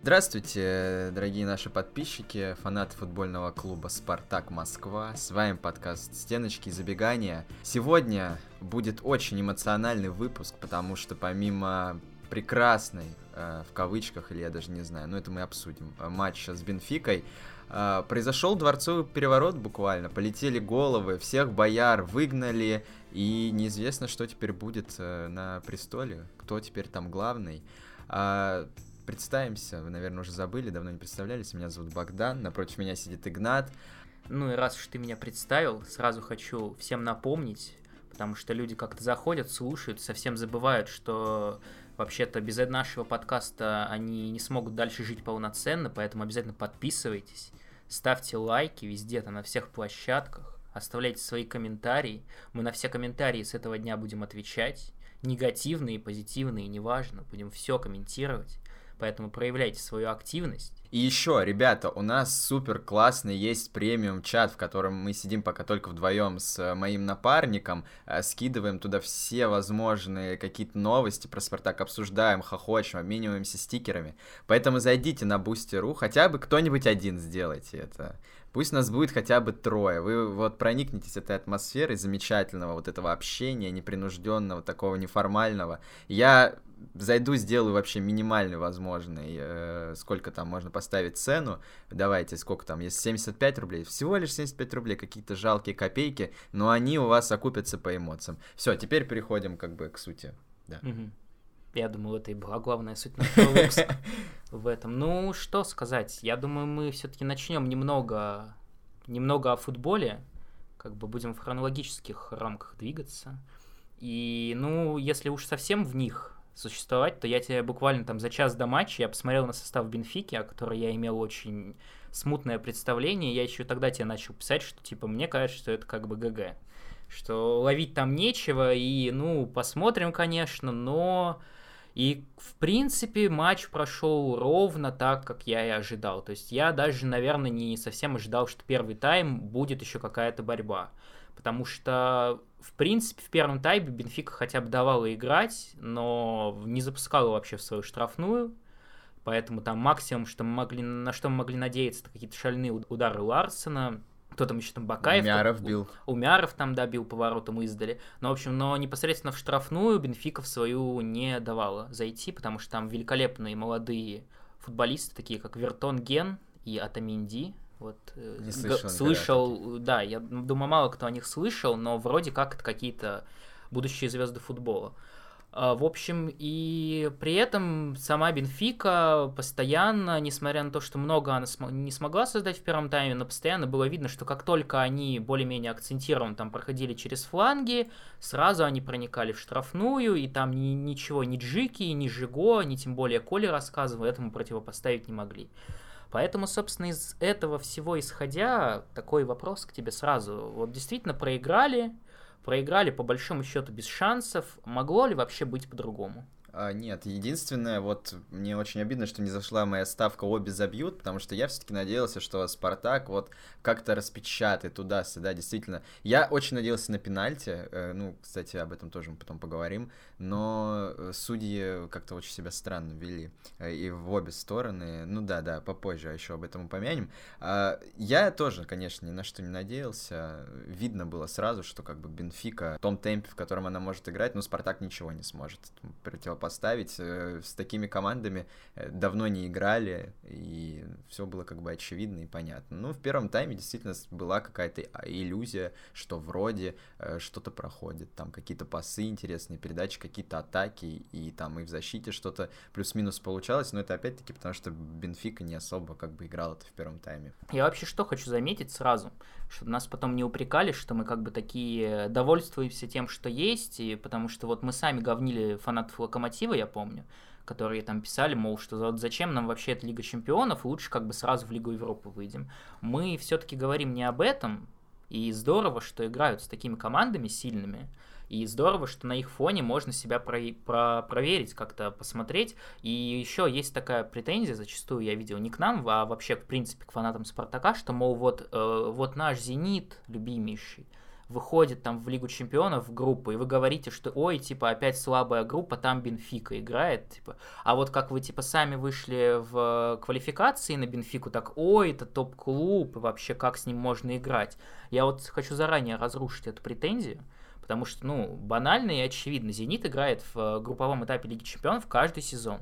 Здравствуйте, дорогие наши подписчики, фанаты футбольного клуба «Спартак Москва». С вами подкаст «Стеночки и забегания». Сегодня будет очень эмоциональный выпуск, потому что помимо прекрасной, э, в кавычках, или я даже не знаю, но это мы обсудим, э, матча с Бенфикой, э, произошел дворцовый переворот буквально, полетели головы, всех бояр выгнали, и неизвестно, что теперь будет э, на престоле, кто теперь там главный. Представимся, вы, наверное, уже забыли, давно не представлялись. Меня зовут Богдан, напротив меня сидит Игнат. Ну и раз уж ты меня представил, сразу хочу всем напомнить, потому что люди как-то заходят, слушают, совсем забывают, что вообще-то без нашего подкаста они не смогут дальше жить полноценно, поэтому обязательно подписывайтесь, ставьте лайки везде, там на всех площадках, оставляйте свои комментарии. Мы на все комментарии с этого дня будем отвечать, негативные, позитивные, неважно, будем все комментировать. Поэтому проявляйте свою активность. И еще, ребята, у нас супер классный есть премиум чат, в котором мы сидим пока только вдвоем с э, моим напарником, э, скидываем туда все возможные какие-то новости про Спартак, обсуждаем, хохочем, обмениваемся стикерами. Поэтому зайдите на Boosty.ru, хотя бы кто-нибудь один сделайте это. Пусть нас будет хотя бы трое. Вы вот проникнетесь этой атмосферой замечательного вот этого общения, непринужденного, такого неформального. Я зайду, сделаю вообще минимальный возможный, э, сколько там можно поставить цену. Давайте, сколько там, есть 75 рублей, всего лишь 75 рублей, какие-то жалкие копейки, но они у вас окупятся по эмоциям. Все, теперь переходим как бы к сути. Да. Я думал, это и была главная суть нашего выпуска в этом. Ну, что сказать, я думаю, мы все-таки начнем немного, немного о футболе, как бы будем в хронологических рамках двигаться. И, ну, если уж совсем в них существовать, то я тебе буквально там за час до матча я посмотрел на состав Бенфики, о которой я имел очень смутное представление. Я еще тогда тебе начал писать, что типа мне кажется, что это как бы ГГ. Что ловить там нечего, и ну, посмотрим, конечно, но и, в принципе, матч прошел ровно так, как я и ожидал. То есть я даже, наверное, не совсем ожидал, что первый тайм будет еще какая-то борьба. Потому что, в принципе, в первом тайме Бенфика хотя бы давала играть, но не запускала вообще в свою штрафную. Поэтому там максимум, что мы могли, на что мы могли надеяться, это какие-то шальные удары Ларсена, кто там еще там Бакаев? Умяров бил. Умяров там, да, бил поворотом издали. Но, в общем, но непосредственно в штрафную Бенфика в свою не давала зайти, потому что там великолепные молодые футболисты, такие как Вертон Ген и Атаминди. Вот, э, не слышал, слышал да, я думаю, мало кто о них слышал, но вроде как это какие-то будущие звезды футбола. А, в общем, и при этом сама Бенфика постоянно, несмотря на то, что много она не смогла создать в первом тайме, но постоянно было видно, что как только они более-менее акцентированно там проходили через фланги, сразу они проникали в штрафную, и там ни, ничего, ни Джики, ни Жиго, ни тем более Коли рассказывал, этому противопоставить не могли. Поэтому, собственно, из этого всего исходя, такой вопрос к тебе сразу. Вот действительно проиграли, проиграли по большому счету без шансов. Могло ли вообще быть по-другому? А, нет, единственное, вот мне очень обидно, что не зашла моя ставка обе забьют, потому что я все-таки надеялся, что Спартак вот как-то распечатает туда-сюда, действительно. Я очень надеялся на пенальти, э, ну, кстати, об этом тоже мы потом поговорим, но э, судьи как-то очень себя странно вели, э, и в обе стороны, ну да, да, попозже еще об этом упомянем. А, я тоже, конечно, ни на что не надеялся, видно было сразу, что как бы Бенфика в том темпе, в котором она может играть, ну, Спартак ничего не сможет противопоставить поставить. Э, с такими командами давно не играли, и все было как бы очевидно и понятно. Ну, в первом тайме действительно была какая-то а, иллюзия, что вроде что-то проходит, там какие-то пасы интересные, передачи, какие-то атаки, и там и в защите что-то плюс-минус получалось, но это опять-таки потому, что Бенфика не особо как бы играл это в первом тайме. Я вообще что хочу заметить сразу, чтобы нас потом не упрекали, что мы как бы такие довольствуемся тем, что есть, и потому что вот мы сами говнили фанатов Локомотива, я помню, которые там писали, мол, что вот зачем нам вообще эта Лига Чемпионов, лучше как бы сразу в Лигу Европы выйдем. Мы все-таки говорим не об этом, и здорово, что играют с такими командами сильными, и здорово, что на их фоне можно себя про про проверить, как-то посмотреть. И еще есть такая претензия, зачастую я видел не к нам, а вообще, в принципе, к фанатам Спартака, что, мол, вот, э, вот наш «Зенит» любимейший, выходит там в Лигу Чемпионов в группу, и вы говорите, что ой, типа, опять слабая группа, там Бенфика играет, типа. А вот как вы, типа, сами вышли в квалификации на Бенфику, так ой, это топ-клуб, вообще как с ним можно играть. Я вот хочу заранее разрушить эту претензию, потому что, ну, банально и очевидно, Зенит играет в групповом этапе Лиги Чемпионов каждый сезон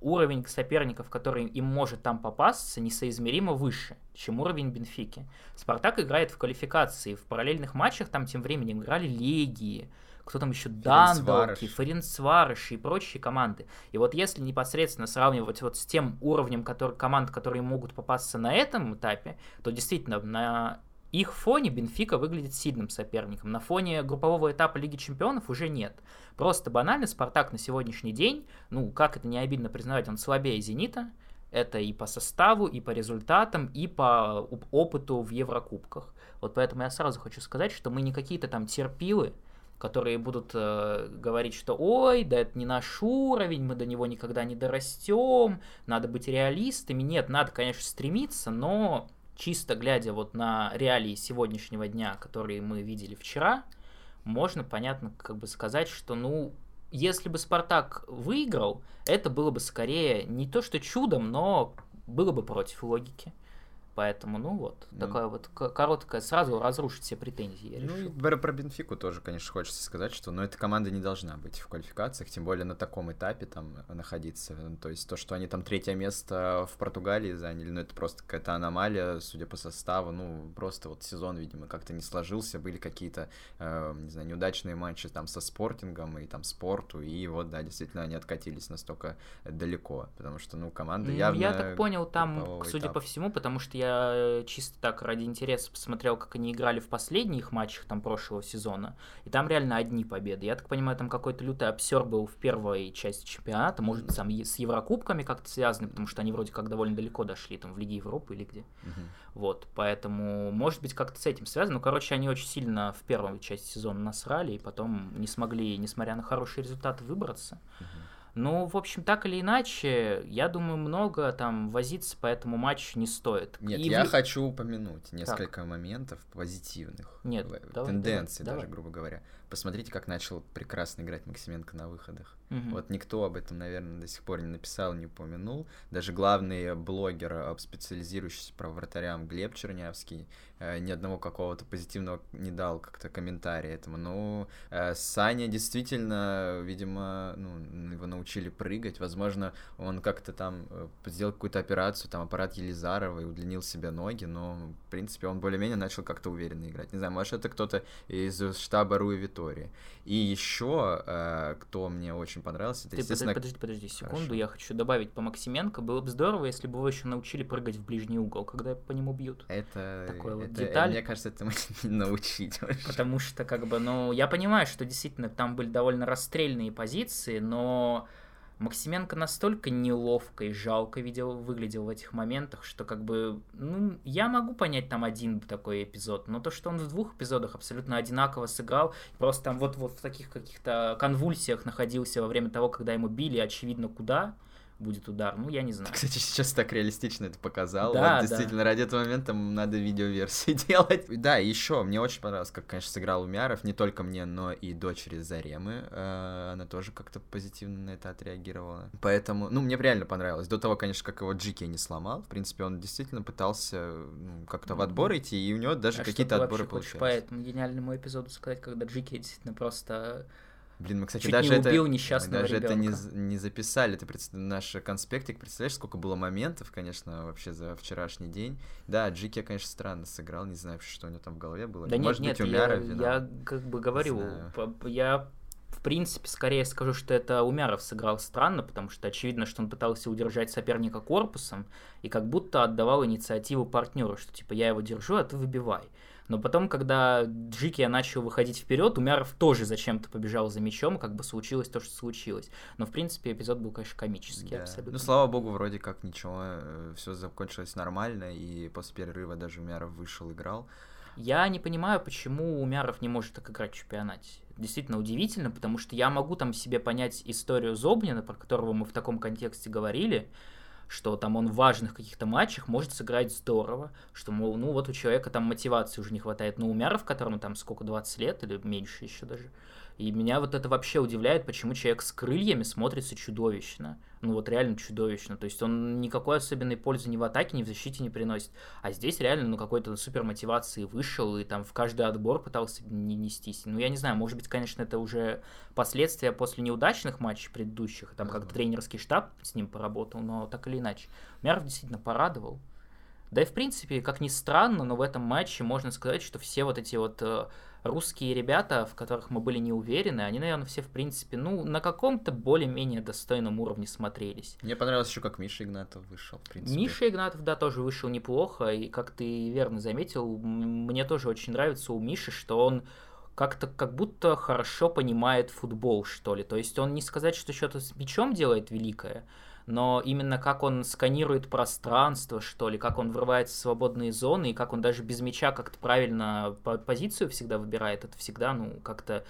уровень соперников, который им может там попасться, несоизмеримо выше, чем уровень Бенфики. Спартак играет в квалификации, в параллельных матчах там тем временем играли Легии, кто там еще, Дандалки, Ференцварыши и прочие команды. И вот если непосредственно сравнивать вот с тем уровнем который, команд, которые могут попасться на этом этапе, то действительно на их фоне Бенфика выглядит сильным соперником. На фоне группового этапа Лиги Чемпионов уже нет. Просто банально Спартак на сегодняшний день, ну, как это не обидно признавать, он слабее Зенита. Это и по составу, и по результатам, и по опыту в Еврокубках. Вот поэтому я сразу хочу сказать, что мы не какие-то там терпилы, которые будут э, говорить, что ой, да это не наш уровень, мы до него никогда не дорастем, надо быть реалистами. Нет, надо, конечно, стремиться, но чисто глядя вот на реалии сегодняшнего дня, которые мы видели вчера, можно, понятно, как бы сказать, что, ну, если бы Спартак выиграл, это было бы скорее не то что чудом, но было бы против логики. Поэтому, ну вот, ну, такая вот короткая, сразу разрушить все претензии. Я ну, и про Бенфику тоже, конечно, хочется сказать, что ну, эта команда не должна быть в квалификациях, тем более на таком этапе там находиться. То есть то, что они там третье место в Португалии заняли, ну, это просто какая-то аномалия, судя по составу. Ну, просто вот сезон, видимо, как-то не сложился, были какие-то, э, не знаю, неудачные матчи там со спортингом и там спорту, и вот, да, действительно, они откатились настолько далеко, потому что, ну, команда явно... Я так понял, там, судя этап. по всему, потому что я я э, чисто так ради интереса посмотрел, как они играли в последних матчах там прошлого сезона, и там реально одни победы. Я так понимаю, там какой-то лютый обсер был в первой части чемпионата, может, там с Еврокубками как-то связаны, потому что они вроде как довольно далеко дошли, там в Лиге Европы или где. Uh-huh. Вот, поэтому, может быть, как-то с этим связано. Ну, короче, они очень сильно в первой части сезона насрали, и потом не смогли, несмотря на хорошие результаты, выбраться. Uh-huh. Ну, в общем, так или иначе, я думаю, много там возиться по этому матчу не стоит. Нет, И я в... хочу упомянуть несколько так. моментов позитивных. Нет, давай, тенденций давай, даже, давай. грубо говоря. Посмотрите, как начал прекрасно играть Максименко на выходах. Угу. Вот никто об этом, наверное, до сих пор не написал, не упомянул. Даже главный блогер, специализирующийся про вратарям Глеб Чернявский, э, ни одного какого-то позитивного не дал как-то комментария этому. Ну, э, Саня действительно, видимо, ну, его научили прыгать. Возможно, он как-то там э, сделал какую-то операцию, там аппарат Елизарова и удлинил себе ноги, но, в принципе, он более-менее начал как-то уверенно играть. Не знаю, может, это кто-то из штаба Руи Витории. И еще, э, кто мне очень понравился, это, Ты естественно... подожди, подожди, секунду, Хорошо. я хочу добавить по Максименко. Было бы здорово, если бы его еще научили прыгать в ближний угол, когда по нему бьют. Это... Такой вот деталь. Мне кажется, это не научить. Потому что, как бы, ну, я понимаю, что действительно там были довольно расстрельные позиции, но Максименко настолько неловко и жалко видел, выглядел в этих моментах, что как бы, ну, я могу понять там один такой эпизод, но то, что он в двух эпизодах абсолютно одинаково сыграл, просто там вот, вот в таких каких-то конвульсиях находился во время того, когда ему били, очевидно, куда, будет удар. Ну, я не знаю. Кстати, сейчас так реалистично это показал. Да, вот, действительно, да. ради этого момента надо видеоверсии делать. Да, еще мне очень понравилось, как, конечно, сыграл Умяров. Не только мне, но и дочери Заремы. Э, она тоже как-то позитивно на это отреагировала. Поэтому, ну, мне реально понравилось. До того, конечно, как его Джики не сломал. В принципе, он действительно пытался ну, как-то в отбор идти, и у него даже а какие-то отборы получились. по этому гениальному эпизоду сказать, когда Джики действительно просто Блин, мы, кстати, Чуть даже не это, убил несчастного даже ребенка. это не, не записали. Ты пред... наш конспектик, представляешь, сколько было моментов, конечно, вообще за вчерашний день. Да, Джики, конечно, странно сыграл, не знаю, что у него там в голове было. Да Может нет, быть, нет, Умяров я, я как бы говорю, я в принципе, скорее скажу, что это Умяров сыграл странно, потому что очевидно, что он пытался удержать соперника корпусом и как будто отдавал инициативу партнеру, что типа я его держу, а ты выбивай. Но потом, когда Джики начал выходить вперед, Умяров тоже зачем-то побежал за мячом, как бы случилось то, что случилось. Но, в принципе, эпизод был, конечно, комический да. абсолютно. Ну, слава богу, вроде как ничего, э, все закончилось нормально, и после перерыва даже Умяров вышел, играл. Я не понимаю, почему Умяров не может так играть в чемпионате. Действительно удивительно, потому что я могу там себе понять историю Зобнина, про которого мы в таком контексте говорили, что там он в важных каких-то матчах может сыграть здорово, что, мол, ну вот у человека там мотивации уже не хватает. Но Умяров, которому там сколько, 20 лет или меньше еще даже, и меня вот это вообще удивляет, почему человек с крыльями смотрится чудовищно. Ну вот реально чудовищно. То есть он никакой особенной пользы ни в атаке, ни в защите не приносит. А здесь реально, ну, какой-то супер мотивации вышел и там в каждый отбор пытался не нестись. Ну, я не знаю, может быть, конечно, это уже последствия после неудачных матчей предыдущих, там как-то тренерский штаб с ним поработал, но так или иначе. Мяров действительно порадовал. Да и в принципе, как ни странно, но в этом матче можно сказать, что все вот эти вот э, русские ребята, в которых мы были не уверены, они, наверное, все, в принципе, ну, на каком-то более-менее достойном уровне смотрелись. Мне понравилось еще, как Миша Игнатов вышел, в принципе. Миша Игнатов, да, тоже вышел неплохо, и, как ты верно заметил, мне тоже очень нравится у Миши, что он как-то как будто хорошо понимает футбол, что ли. То есть он не сказать, что что-то с мячом делает великое, но именно как он сканирует пространство, что ли, как он врывается в свободные зоны, и как он даже без мяча как-то правильно позицию всегда выбирает, это всегда, ну, как-то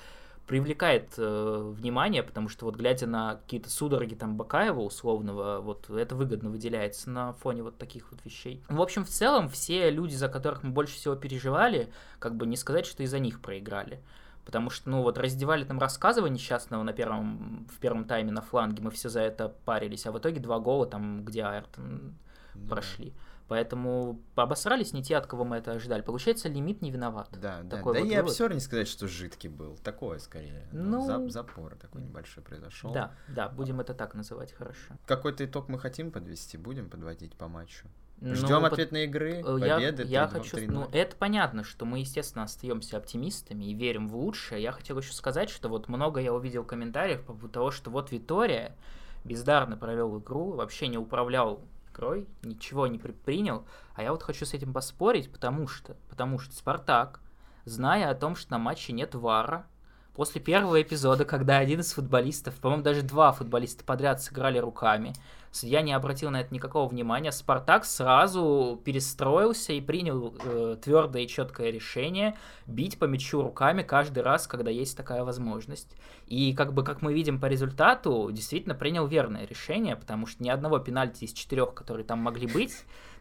привлекает э, внимание, потому что вот глядя на какие-то судороги там Бакаева условного, вот это выгодно выделяется на фоне вот таких вот вещей. В общем, в целом, все люди, за которых мы больше всего переживали, как бы не сказать, что из-за них проиграли. Потому что, ну, вот раздевали там рассказывая несчастного на первом, в первом тайме на фланге, мы все за это парились, а в итоге два гола там, где Айртон да. прошли. Поэтому обосрались не те, от кого мы это ожидали. Получается, лимит не виноват. Да, да. Такой да вот и вывод. обсер не сказать, что жидкий был. Такое скорее. Ну, ну запор такой небольшой произошел. Да, да, будем это так называть, хорошо. Какой-то итог мы хотим подвести, будем подводить по матчу. Ждем ну, ответной игры, э, победы. Я, я хочу, ну, это понятно, что мы, естественно, остаемся оптимистами и верим в лучшее. Я хотел еще сказать, что вот много я увидел комментариев по поводу того, что вот Витория бездарно провел игру, вообще не управлял игрой, ничего не предпринял. А я вот хочу с этим поспорить, потому что, потому что Спартак, зная о том, что на матче нет вара, после первого эпизода, когда один из футболистов, по-моему, даже два футболиста подряд сыграли руками, Судья не обратил на это никакого внимания. Спартак сразу перестроился и принял э, твердое и четкое решение бить по мячу руками каждый раз, когда есть такая возможность. И как бы, как мы видим по результату, действительно принял верное решение, потому что ни одного пенальти из четырех, которые там могли быть,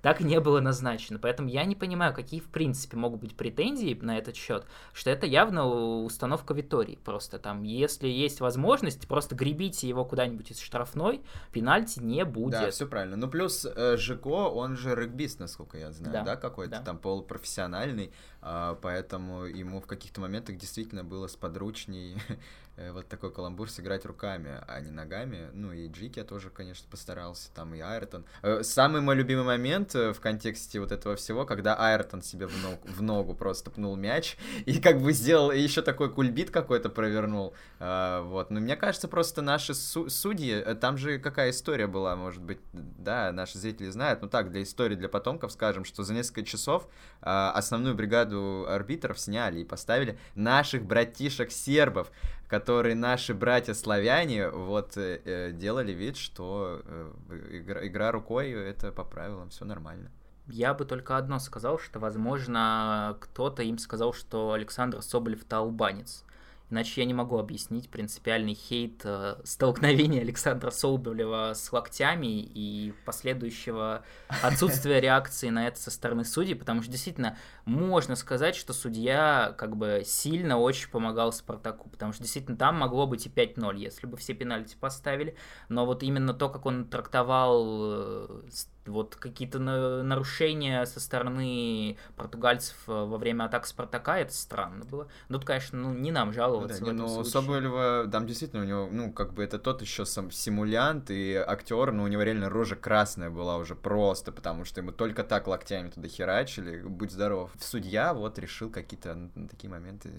так и не было назначено. Поэтому я не понимаю, какие в принципе могут быть претензии на этот счет, что это явно установка Витории. Просто там, если есть возможность, просто гребите его куда-нибудь из штрафной, пенальти не будет. Да, все правильно. Ну плюс э, Жико, он же регбист, насколько я знаю, да, да какой-то да. там полупрофессиональный, э, поэтому ему в каких-то моментах действительно было сподручней вот такой каламбур сыграть руками, а не ногами. Ну и Джики я тоже, конечно, постарался, там и Айртон. Э, самый мой любимый момент э, в контексте вот этого всего, когда Айртон себе в ногу, в ногу просто пнул мяч и как бы сделал еще такой кульбит какой-то провернул. Вот. Но мне кажется, просто наши судьи, там же какая история была, может быть, да, наши зрители знают, ну так, для истории, для потомков скажем, что за несколько часов основную бригаду арбитров сняли и поставили наших братишек-сербов которые наши братья-славяне вот э, э, делали вид, что э, игра, игра рукой это по правилам, все нормально. Я бы только одно сказал, что, возможно, кто-то им сказал, что Александр Соболев-то албанец. Иначе я не могу объяснить принципиальный хейт э, столкновения Александра Соболева с локтями и последующего отсутствия реакции на это со стороны судей, потому что действительно можно сказать, что судья как бы сильно очень помогал Спартаку, потому что действительно там могло быть и 5-0, если бы все пенальти поставили, но вот именно то, как он трактовал э, вот какие-то нарушения со стороны португальцев э, во время атак Спартака, это странно было. Ну, тут, конечно, ну, не нам жаловаться да, в этом ну, случае. Соболева, там действительно у него, ну, как бы это тот еще сам симулянт и актер, но у него реально рожа красная была уже просто, потому что ему только так локтями туда херачили, будь здоров. Судья вот решил какие-то на такие моменты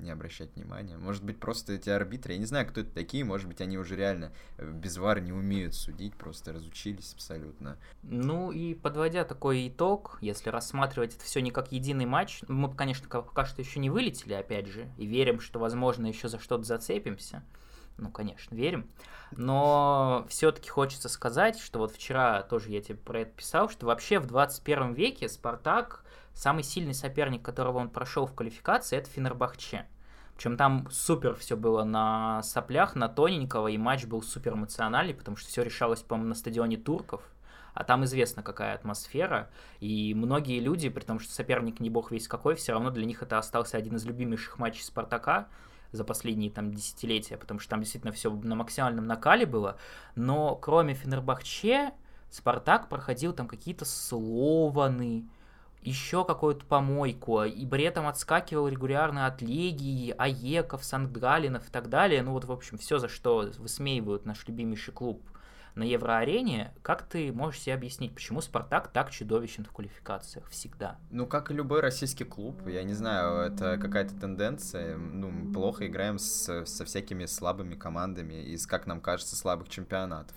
не обращать внимания. Может быть, просто эти арбитры, я не знаю, кто это такие, может быть, они уже реально э, без вар не умеют судить, просто разучились абсолютно. Ну и подводя такой итог, если рассматривать это все не как единый матч, мы, конечно, пока что еще не вылетели, опять же, и верим, что, возможно, еще за что-то зацепимся. Ну, конечно, верим. Но все-таки хочется сказать, что вот вчера тоже я тебе про это писал, что вообще в 21 веке Спартак, самый сильный соперник, которого он прошел в квалификации, это Фенербахче. Причем там супер все было на соплях, на тоненького, и матч был супер эмоциональный, потому что все решалось, по-моему, на стадионе турков а там известно, какая атмосфера, и многие люди, при том, что соперник не бог весь какой, все равно для них это остался один из любимейших матчей Спартака, за последние там десятилетия, потому что там действительно все на максимальном накале было. Но кроме Фенербахче, Спартак проходил там какие-то Слованы, еще какую-то помойку, и при этом отскакивал регулярно от Легии, Аеков, Санкт-Галинов и так далее. Ну вот, в общем, все, за что высмеивают наш любимейший клуб на Евроарене, как ты можешь себе объяснить, почему Спартак так чудовищен в квалификациях всегда? Ну, как и любой российский клуб, я не знаю, это какая-то тенденция, ну, плохо играем с, со всякими слабыми командами из, как нам кажется, слабых чемпионатов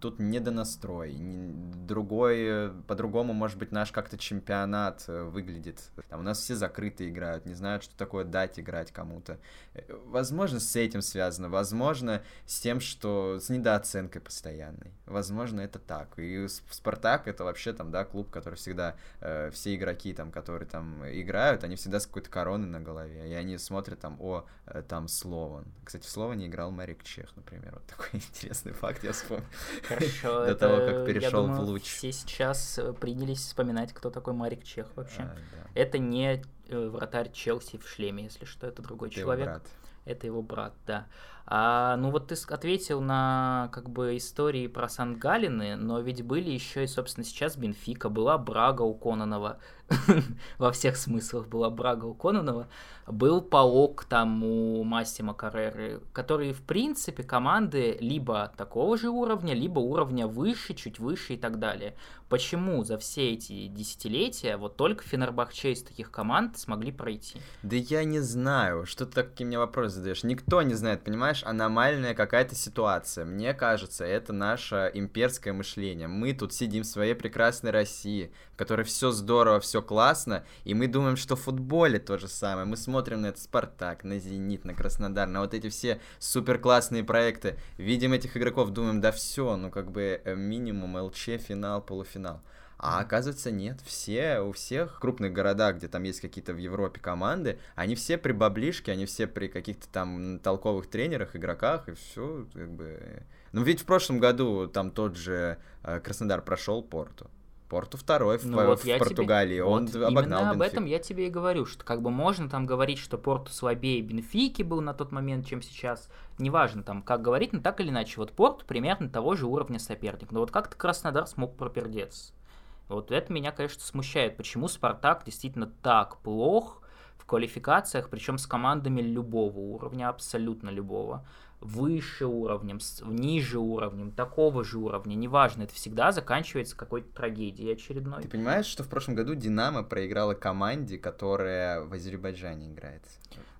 тут не до настрой, другой, по-другому, может быть, наш как-то чемпионат э, выглядит. Там у нас все закрыто играют, не знают, что такое дать играть кому-то. Э, возможно, с этим связано, возможно, с тем, что с недооценкой постоянной. Возможно, это так. И Спартак это вообще там, да, клуб, который всегда, э, все игроки там, которые там играют, они всегда с какой-то короной на голове, и они смотрят там, о, э, там Слован. Кстати, в Словане играл Марик Чех, например, вот такой интересный факт, я вспомнил. Хорошо. До того, как перешел в луч. Все сейчас э, принялись вспоминать, кто такой Марик Чех вообще. А. Это не э, вратарь Челси в шлеме, если что, это другой человек. Это его брат, да. А, ну вот ты ответил на как бы истории про Сан-Галины, но ведь были еще и, собственно, сейчас Бенфика, была Брага у Кононова, во всех смыслах была Брага у Кононова, был Паок там у Массима Карреры, которые, в принципе, команды либо такого же уровня, либо уровня выше, чуть выше и так далее. Почему за все эти десятилетия вот только Фенербахче из таких команд смогли пройти? Да я не знаю, что ты такие мне вопросы задаешь. Никто не знает, понимаешь, аномальная какая-то ситуация. Мне кажется, это наше имперское мышление. Мы тут сидим в своей прекрасной России, в которой все здорово, все классно, и мы думаем, что в футболе то же самое. Мы смотрим на этот Спартак, на Зенит, на Краснодар, на вот эти все супер классные проекты. Видим этих игроков, думаем, да все, ну как бы э, минимум ЛЧ, финал, полуфинал. А оказывается, нет. Все, у всех крупных городах, где там есть какие-то в Европе команды, они все при баблишке, они все при каких-то там толковых тренерах, игроках, и все, как бы... Ну, ведь в прошлом году там тот же э, Краснодар прошел Порту. Порту второй в, ну, вот в Португалии, тебе... он вот обогнал Именно об этом я тебе и говорю, что как бы можно там говорить, что Порту слабее Бенфики был на тот момент, чем сейчас. Неважно там, как говорить, но так или иначе. Вот Порту примерно того же уровня соперник. Но вот как-то Краснодар смог пропердеться. Вот это меня, конечно, смущает. Почему Спартак действительно так плох в квалификациях, причем с командами любого уровня, абсолютно любого, выше уровнем, ниже уровнем, такого же уровня, неважно, это всегда заканчивается какой-то трагедией очередной. Ты понимаешь, что в прошлом году Динамо проиграла команде, которая в Азербайджане играет?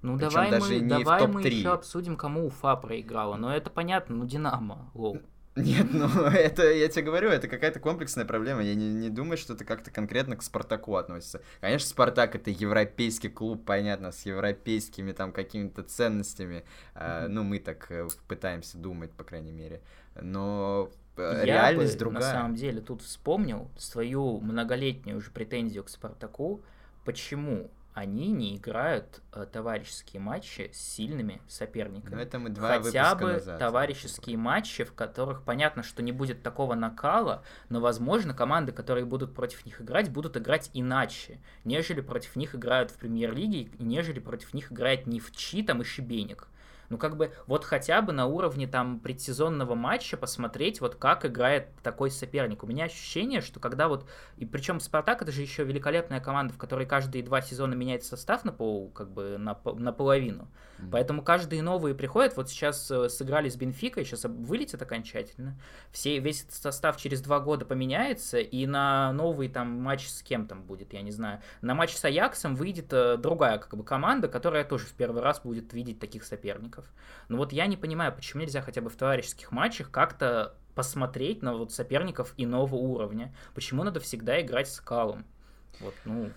Ну Причем давай мы, давай мы еще обсудим, кому Уфа проиграла. Но это понятно, ну Динамо, лол. Нет, ну это, я тебе говорю, это какая-то комплексная проблема. Я не, не думаю, что это как-то конкретно к Спартаку относится. Конечно, Спартак это европейский клуб, понятно, с европейскими там какими-то ценностями. Mm-hmm. ну, мы так э, пытаемся думать, по крайней мере. Но э, я реальность бы, другая. На самом деле, тут вспомнил свою многолетнюю уже претензию к Спартаку. Почему они не играют э, товарищеские матчи с сильными соперниками. Но это мы два Хотя бы назад. товарищеские матчи, в которых понятно, что не будет такого накала, но, возможно, команды, которые будут против них играть, будут играть иначе, нежели против них играют в премьер-лиге, нежели против них играет Невчи там и Шибеник. Ну, как бы, вот хотя бы на уровне там предсезонного матча посмотреть, вот как играет такой соперник. У меня ощущение, что когда вот, и причем Спартак это же еще великолепная команда, в которой каждые два сезона меняется состав на пол, как бы на, наполовину. Mm-hmm. Поэтому каждые новые приходят, вот сейчас э, сыграли с Бенфикой, сейчас вылетят окончательно. Все, весь этот состав через два года поменяется, и на новый там матч с кем там будет, я не знаю. На матч с Аяксом выйдет э, другая как бы команда, которая тоже в первый раз будет видеть таких соперников соперников. Но вот я не понимаю, почему нельзя хотя бы в товарищеских матчах как-то посмотреть на вот соперников иного уровня. Почему надо всегда играть с Калом? Вот, ну...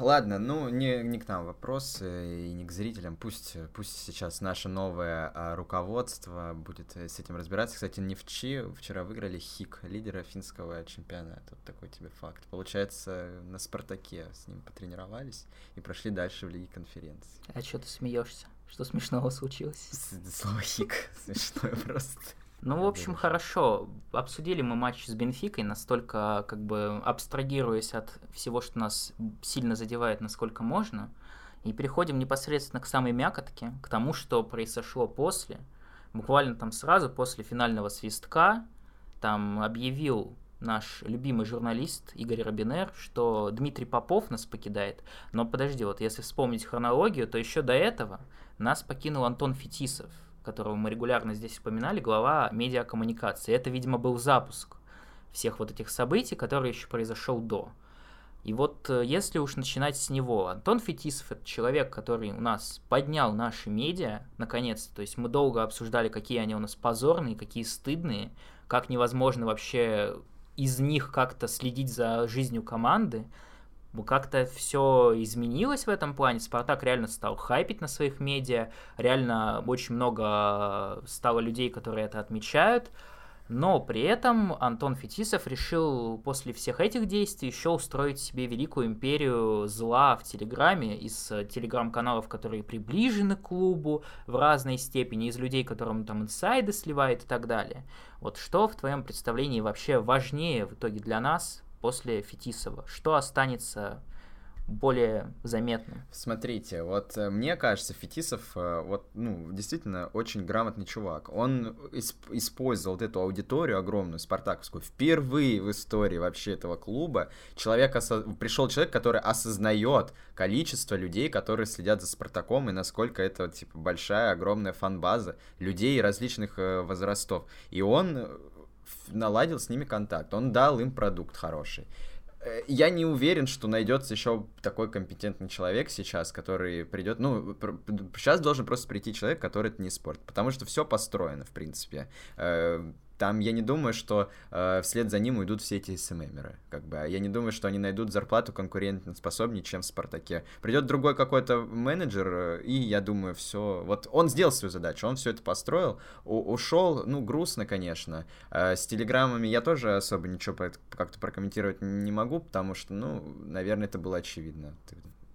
Ладно, ну не, не к нам вопрос и не к зрителям. Пусть, пусть сейчас наше новое а, руководство будет э, с этим разбираться. Кстати, Невчи вчера выиграли ХИК, лидера финского чемпионата. Вот такой тебе факт. Получается, на Спартаке с ним потренировались и прошли дальше в Лиге конференции. А что ты смеешься? Что смешного случилось? Слово хик смешное просто. Ну, в общем, хорошо. Обсудили мы матч с Бенфикой, настолько, как бы, абстрагируясь от всего, что нас сильно задевает, насколько можно. И переходим непосредственно к самой мякотке, к тому, что произошло после. Буквально там сразу после финального свистка там объявил наш любимый журналист Игорь Робинер, что Дмитрий Попов нас покидает. Но подожди, вот если вспомнить хронологию, то еще до этого нас покинул Антон Фетисов, которого мы регулярно здесь вспоминали, глава медиакоммуникации. Это, видимо, был запуск всех вот этих событий, которые еще произошел до. И вот э, если уж начинать с него, Антон Фетисов это человек, который у нас поднял наши медиа, наконец-то, то есть мы долго обсуждали, какие они у нас позорные, какие стыдные, как невозможно вообще из них как-то следить за жизнью команды, как-то все изменилось в этом плане. Спартак реально стал хайпить на своих медиа, реально очень много стало людей, которые это отмечают. Но при этом Антон Фетисов решил после всех этих действий еще устроить себе великую империю зла в Телеграме из э, телеграм-каналов, которые приближены к клубу в разной степени, из людей, которым там инсайды сливает и так далее. Вот что в твоем представлении вообще важнее в итоге для нас после Фетисова? Что останется более заметным. Смотрите, вот э, мне кажется, Фетисов, э, вот, ну, действительно очень грамотный чувак. Он исп- использовал вот эту аудиторию огромную, спартаковскую, впервые в истории вообще этого клуба. Человек. Пришел человек, который осознает количество людей, которые следят за Спартаком, и насколько это, типа, большая, огромная фан-база людей различных э, возрастов. И он наладил с ними контакт, он дал им продукт хороший. Э, я не уверен, что найдется еще такой компетентный человек сейчас, который придет. Ну, сейчас должен просто прийти человек, который это не спорт, потому что все построено, в принципе. Там я не думаю, что э, вслед за ним уйдут все эти СММеры. Как бы. Я не думаю, что они найдут зарплату конкурентоспособнее, чем в Спартаке. Придет другой какой-то менеджер, э, и я думаю, все. Вот он сделал свою задачу, он все это построил, ушел, ну, грустно, конечно. Э, с телеграммами я тоже особо ничего как-то прокомментировать не могу, потому что, ну, наверное, это было очевидно.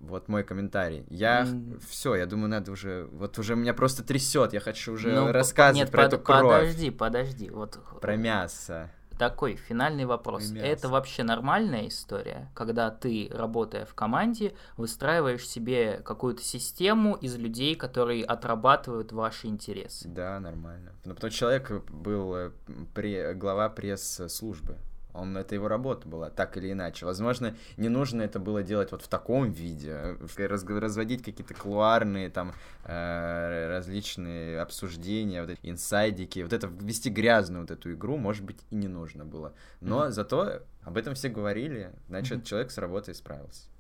Вот мой комментарий. Я mm. все, я думаю, надо уже. Вот уже меня просто трясет. Я хочу уже ну, рассказывать нет, про под, эту кровь. Подожди, подожди. Вот про мясо. Такой финальный вопрос. Это вообще нормальная история, когда ты, работая в команде, выстраиваешь себе какую-то систему из людей, которые отрабатывают ваши интересы? Да, нормально. Но потом человек был э, при, глава пресс-службы он, это его работа была, так или иначе. Возможно, не нужно это было делать вот в таком виде, раз, разводить какие-то клуарные там э, различные обсуждения, вот эти инсайдики, вот это вести грязную вот эту игру, может быть, и не нужно было. Но mm-hmm. зато об этом все говорили, значит, mm-hmm. человек с работой справился.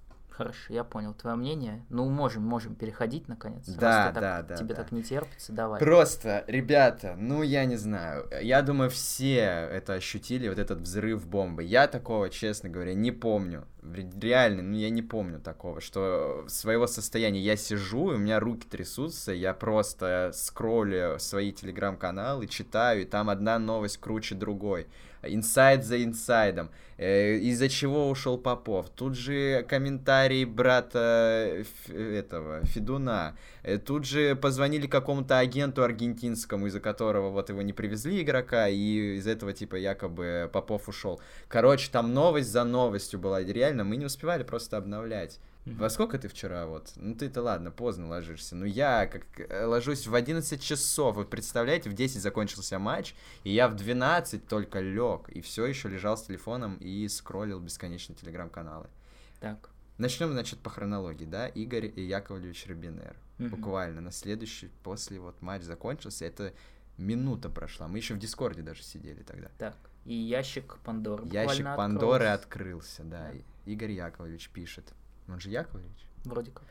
Хорошо, я понял твое мнение. Ну, можем, можем переходить, наконец. Да, да, так, да. Тебе да. так не терпится, давай. Просто, ребята, ну, я не знаю. Я думаю, все это ощутили, вот этот взрыв бомбы. Я такого, честно говоря, не помню. Реально, ну, я не помню такого, что своего состояния я сижу, и у меня руки трясутся, я просто скроллю свои телеграм-каналы, читаю, и там одна новость круче другой инсайд за инсайдом, э, из-за чего ушел Попов. Тут же комментарий брата этого, Федуна. Э, тут же позвонили какому-то агенту аргентинскому, из-за которого вот его не привезли игрока, и из этого типа якобы Попов ушел. Короче, там новость за новостью была. Реально, мы не успевали просто обновлять. Во сколько ты вчера вот? Ну ты-то ладно, поздно ложишься. Ну я как э, ложусь в 11 часов. Вы представляете, в 10 закончился матч, и я в 12 только лег, и все еще лежал с телефоном и скроллил бесконечно телеграм-каналы. Так. Начнем, значит, по хронологии, да? Игорь и Яковлевич Рабинер. Mm-hmm. Буквально на следующий, после вот матч закончился, это минута прошла. Мы еще в Дискорде даже сидели тогда. Так. И ящик Пандоры. Ящик Пандоры открылся, да. да. Игорь Яковлевич пишет. Он же Яковлевич? Вроде как.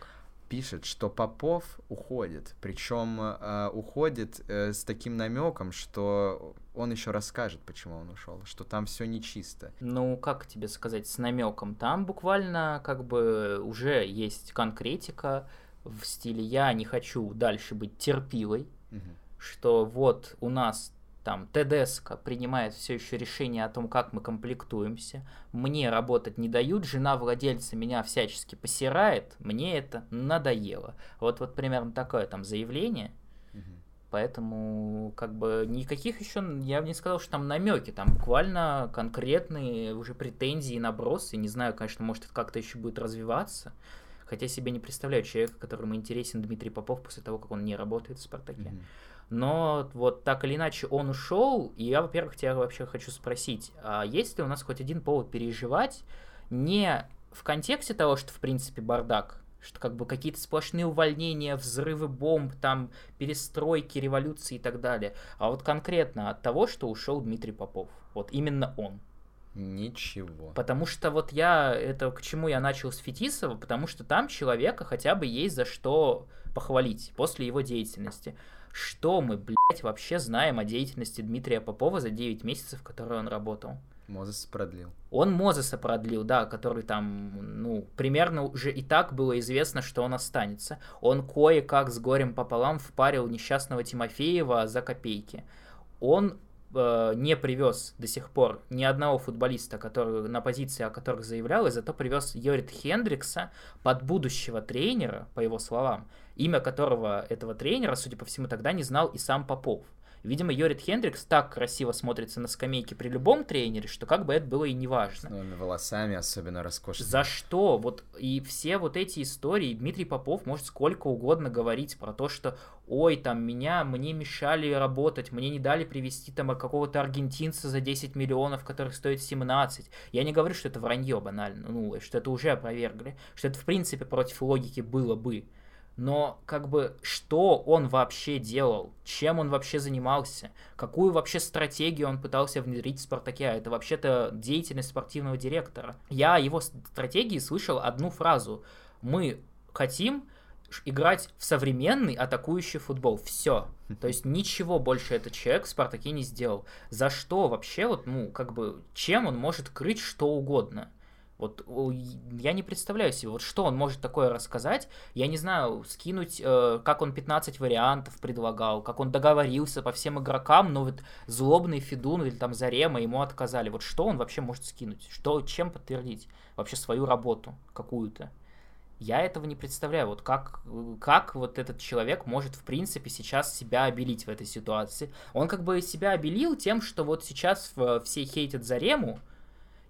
Пишет, что Попов уходит. Причем э, уходит э, с таким намеком, что он еще расскажет, почему он ушел, что там все нечисто. Ну, как тебе сказать, с намеком? Там буквально как бы уже есть конкретика в стиле «я не хочу дальше быть терпилой», угу. что вот у нас там ТДСК принимает все еще решение о том, как мы комплектуемся. Мне работать не дают, жена владельца меня всячески посирает, мне это надоело. Вот, вот примерно такое там заявление. Поэтому, как бы, никаких еще, я бы не сказал, что там намеки, там буквально конкретные уже претензии и набросы. Не знаю, конечно, может, это как-то еще будет развиваться. Хотя себе не представляю человека, которому интересен Дмитрий Попов после того, как он не работает в «Спартаке». Mm-hmm. Но вот так или иначе он ушел, и я, во-первых, тебя вообще хочу спросить, а есть ли у нас хоть один повод переживать не в контексте того, что, в принципе, бардак, что как бы какие-то сплошные увольнения, взрывы бомб, там перестройки, революции и так далее, а вот конкретно от того, что ушел Дмитрий Попов. Вот именно он. Ничего. Потому что вот я, это к чему я начал с Фетисова, потому что там человека хотя бы есть за что похвалить после его деятельности. Что мы, блядь, вообще знаем о деятельности Дмитрия Попова за 9 месяцев, в которые он работал? Мозес продлил. Он Мозеса продлил, да, который там, ну, примерно уже и так было известно, что он останется. Он кое-как с горем пополам впарил несчастного Тимофеева за копейки. Он э, не привез до сих пор ни одного футболиста, который на позиции, о которых заявлял, и зато привез Йорит Хендрикса под будущего тренера, по его словам, имя которого этого тренера, судя по всему, тогда не знал и сам Попов. Видимо, Йорит Хендрикс так красиво смотрится на скамейке при любом тренере, что как бы это было и не важно. С новыми волосами, особенно роскошными. За что? Вот и все вот эти истории, Дмитрий Попов может сколько угодно говорить про то, что ой, там меня, мне мешали работать, мне не дали привести там какого-то аргентинца за 10 миллионов, который стоит 17. Я не говорю, что это вранье банально, ну, что это уже опровергли, что это в принципе против логики было бы но как бы что он вообще делал, чем он вообще занимался, какую вообще стратегию он пытался внедрить в Спартаке, это вообще-то деятельность спортивного директора. Я о его стратегии слышал одну фразу. Мы хотим играть в современный атакующий футбол. Все. То есть ничего больше этот человек в Спартаке не сделал. За что вообще, вот, ну, как бы, чем он может крыть что угодно? Вот я не представляю себе, вот что он может такое рассказать. Я не знаю, скинуть, э, как он 15 вариантов предлагал, как он договорился по всем игрокам, но вот злобный Федун или там Зарема ему отказали. Вот что он вообще может скинуть? Что, чем подтвердить вообще свою работу какую-то? Я этого не представляю. Вот как, как вот этот человек может, в принципе, сейчас себя обелить в этой ситуации. Он как бы себя обелил тем, что вот сейчас все хейтят Зарему,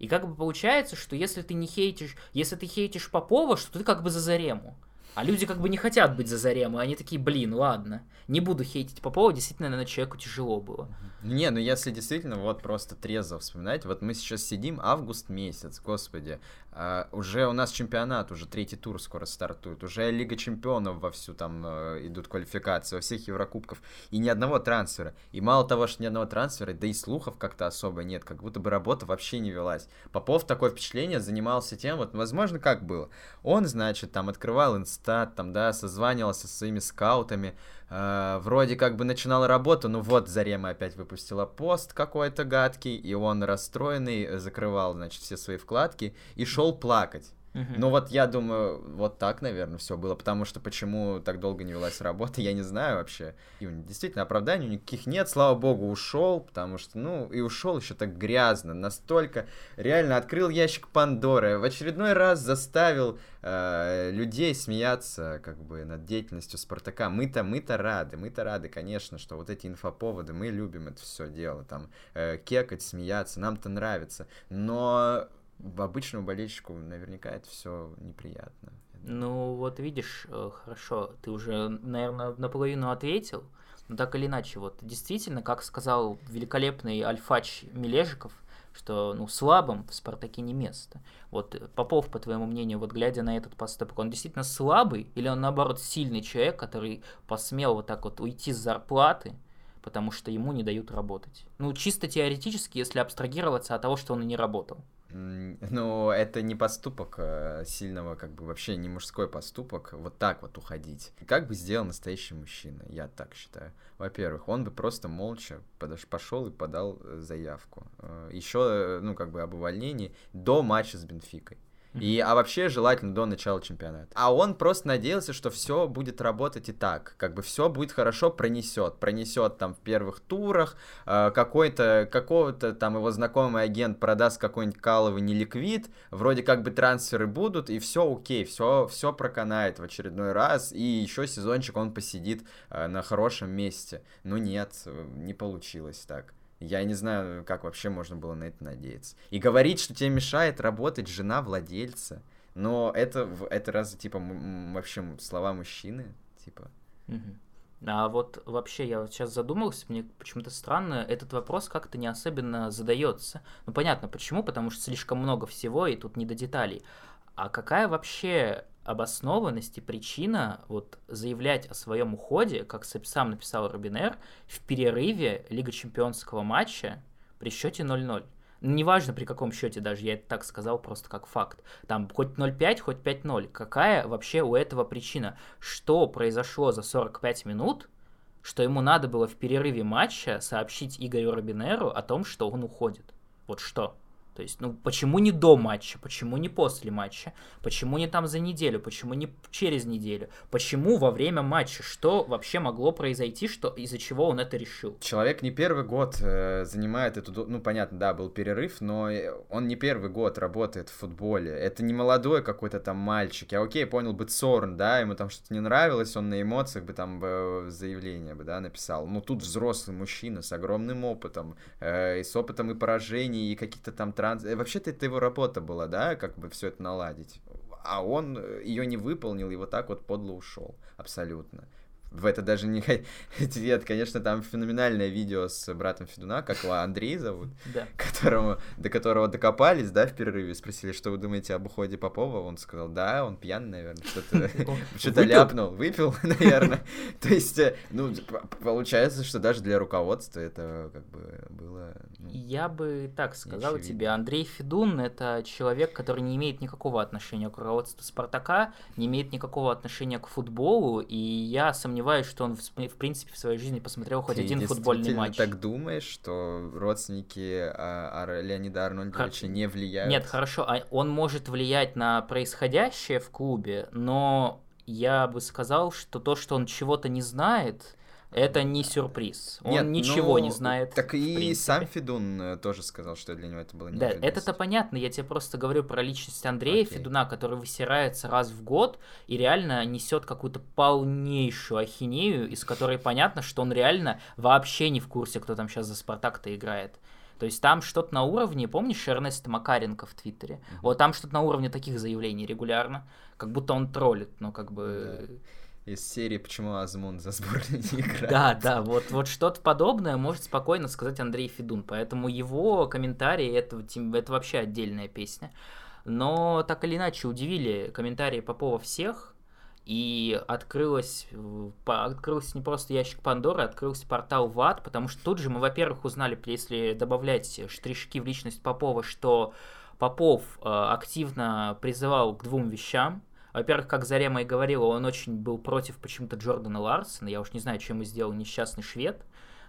и как бы получается, что если ты не хейтишь, если ты хейтишь Попова, что ты как бы за Зарему. А люди как бы не хотят быть за Зарему, они такие, блин, ладно, не буду хейтить Попова, действительно, наверное, человеку тяжело было. Не, ну если действительно вот просто трезво вспоминать, вот мы сейчас сидим, август месяц, господи, а, уже у нас чемпионат, уже третий тур скоро стартует, уже Лига чемпионов вовсю там э, идут квалификации, во всех Еврокубков, и ни одного трансфера. И мало того, что ни одного трансфера, да и слухов как-то особо нет, как будто бы работа вообще не велась. Попов такое впечатление занимался тем, вот, возможно, как было. Он, значит, там открывал инстат, там, да, созванивался со своими скаутами, э, вроде как бы начинал работу, ну вот Зарема опять выпустила пост какой-то гадкий, и он расстроенный закрывал, значит, все свои вкладки и шел плакать. Uh-huh. Ну вот я думаю, вот так, наверное, все было, потому что почему так долго не велась работа, я не знаю вообще. И действительно, оправданий никаких нет, слава богу, ушел, потому что, ну, и ушел еще так грязно, настолько реально открыл ящик Пандоры, в очередной раз заставил э, людей смеяться как бы над деятельностью Спартака. Мы-то, мы-то рады, мы-то рады, конечно, что вот эти инфоповоды, мы любим это все дело, там, э, кекать, смеяться, нам-то нравится, но в обычному болельщику наверняка это все неприятно. Ну, вот видишь, э, хорошо, ты уже, наверное, наполовину ответил, но так или иначе, вот действительно, как сказал великолепный альфач Мележиков, что, ну, слабым в «Спартаке» не место. Вот э, Попов, по твоему мнению, вот глядя на этот поступок, он действительно слабый или он, наоборот, сильный человек, который посмел вот так вот уйти с зарплаты, потому что ему не дают работать? Ну, чисто теоретически, если абстрагироваться от того, что он и не работал. Ну, это не поступок а сильного, как бы вообще не мужской поступок, вот так вот уходить. Как бы сделал настоящий мужчина, я так считаю. Во-первых, он бы просто молча подош... пошел и подал э, заявку. Э, Еще, ну, как бы об увольнении до матча с Бенфикой. И, а вообще желательно до начала чемпионата. А он просто надеялся, что все будет работать и так. Как бы все будет хорошо, пронесет. Пронесет там в первых турах. Э, какой-то, какого-то там его знакомый агент продаст какой-нибудь каловый неликвид. Вроде как бы трансферы будут, и все окей, все, все проканает в очередной раз. И еще сезончик он посидит э, на хорошем месте. Но нет, не получилось так. Я не знаю, как вообще можно было на это надеяться. И говорить, что тебе мешает работать жена владельца. Но это, это разве, типа, вообще слова мужчины? Типа. А вот вообще я вот сейчас задумался, мне почему-то странно, этот вопрос как-то не особенно задается. Ну понятно, почему, потому что слишком много всего, и тут не до деталей. А какая вообще обоснованность и причина вот заявлять о своем уходе, как сам написал Робинер, в перерыве Лига Чемпионского матча при счете 0-0. Ну, неважно при каком счете даже, я это так сказал просто как факт. Там хоть 0-5, хоть 5-0. Какая вообще у этого причина? Что произошло за 45 минут, что ему надо было в перерыве матча сообщить Игорю Робинеру о том, что он уходит? Вот что? То есть, ну, почему не до матча, почему не после матча, почему не там за неделю, почему не через неделю, почему во время матча, что вообще могло произойти, что из-за чего он это решил? Человек не первый год э, занимает эту, ну, понятно, да, был перерыв, но он не первый год работает в футболе, это не молодой какой-то там мальчик, я окей, понял бы Цорн, да, ему там что-то не нравилось, он на эмоциях бы там бы заявление бы, да, написал, ну, тут взрослый мужчина с огромным опытом, э, и с опытом и поражений, и каких-то там транс... Э, вообще-то это его работа была, да, как бы все это наладить. А он э, ее не выполнил и вот так вот подло ушел. Абсолютно в это даже не... Нет, конечно, там феноменальное видео с братом Федуна, как его Андрей зовут, да. которому, до которого докопались, да, в перерыве, спросили, что вы думаете об уходе Попова, он сказал, да, он пьяный, наверное, что-то что ляпнул, выпил, наверное. То есть, э, ну, получается, что даже для руководства это как бы было... Ну, Я бы так сказал тебе, Андрей Федун — это человек, который не имеет никакого отношения к руководству Спартака, не имеет никакого отношения к футболу, и я сомневаюсь, сомневаюсь, что он, в, в принципе, в своей жизни посмотрел хоть Ты один футбольный матч. Ты так думаешь, что родственники а, а Леонида Арнольдовича Хор... не влияют? Нет, хорошо, а он может влиять на происходящее в клубе, но я бы сказал, что то, что он чего-то не знает, это не сюрприз. Он Нет, ничего ну, не знает. Так и сам Федун э, тоже сказал, что для него это было Да, это-то понятно. Я тебе просто говорю про личность Андрея Окей. Федуна, который высирается раз в год и реально несет какую-то полнейшую ахинею, из которой понятно, что он реально вообще не в курсе, кто там сейчас за Спартак-то играет. То есть там что-то на уровне, помнишь Эрнест Макаренко в Твиттере? Mm-hmm. Вот там что-то на уровне таких заявлений регулярно, как будто он троллит, но как бы... Yeah из серии «Почему Азмун за сборную не играет?» Да, да, вот, вот что-то подобное может спокойно сказать Андрей Федун, поэтому его комментарии это, это вообще отдельная песня. Но так или иначе удивили комментарии Попова всех, и открылось, открылся не просто ящик Пандоры, открылся портал ВАД, потому что тут же мы, во-первых, узнали, если добавлять штришки в личность Попова, что Попов э, активно призывал к двум вещам. Во-первых, как Зарема и говорила, он очень был против почему-то Джордана Ларсона. Я уж не знаю, чем ему сделал несчастный швед,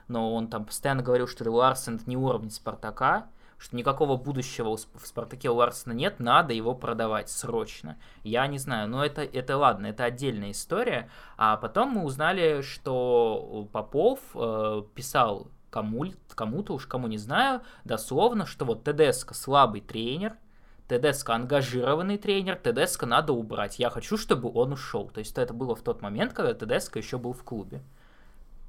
но он там постоянно говорил, что Ларсон это не уровень Спартака, что никакого будущего в Спартаке у Ларсона нет, надо его продавать срочно. Я не знаю, но это, это ладно, это отдельная история. А потом мы узнали, что Попов э, писал кому, кому-то, уж кому не знаю, дословно, что вот ТДСК слабый тренер – Тедеско ангажированный тренер, Тедеско надо убрать. Я хочу, чтобы он ушел. То есть это было в тот момент, когда Тедеско еще был в клубе.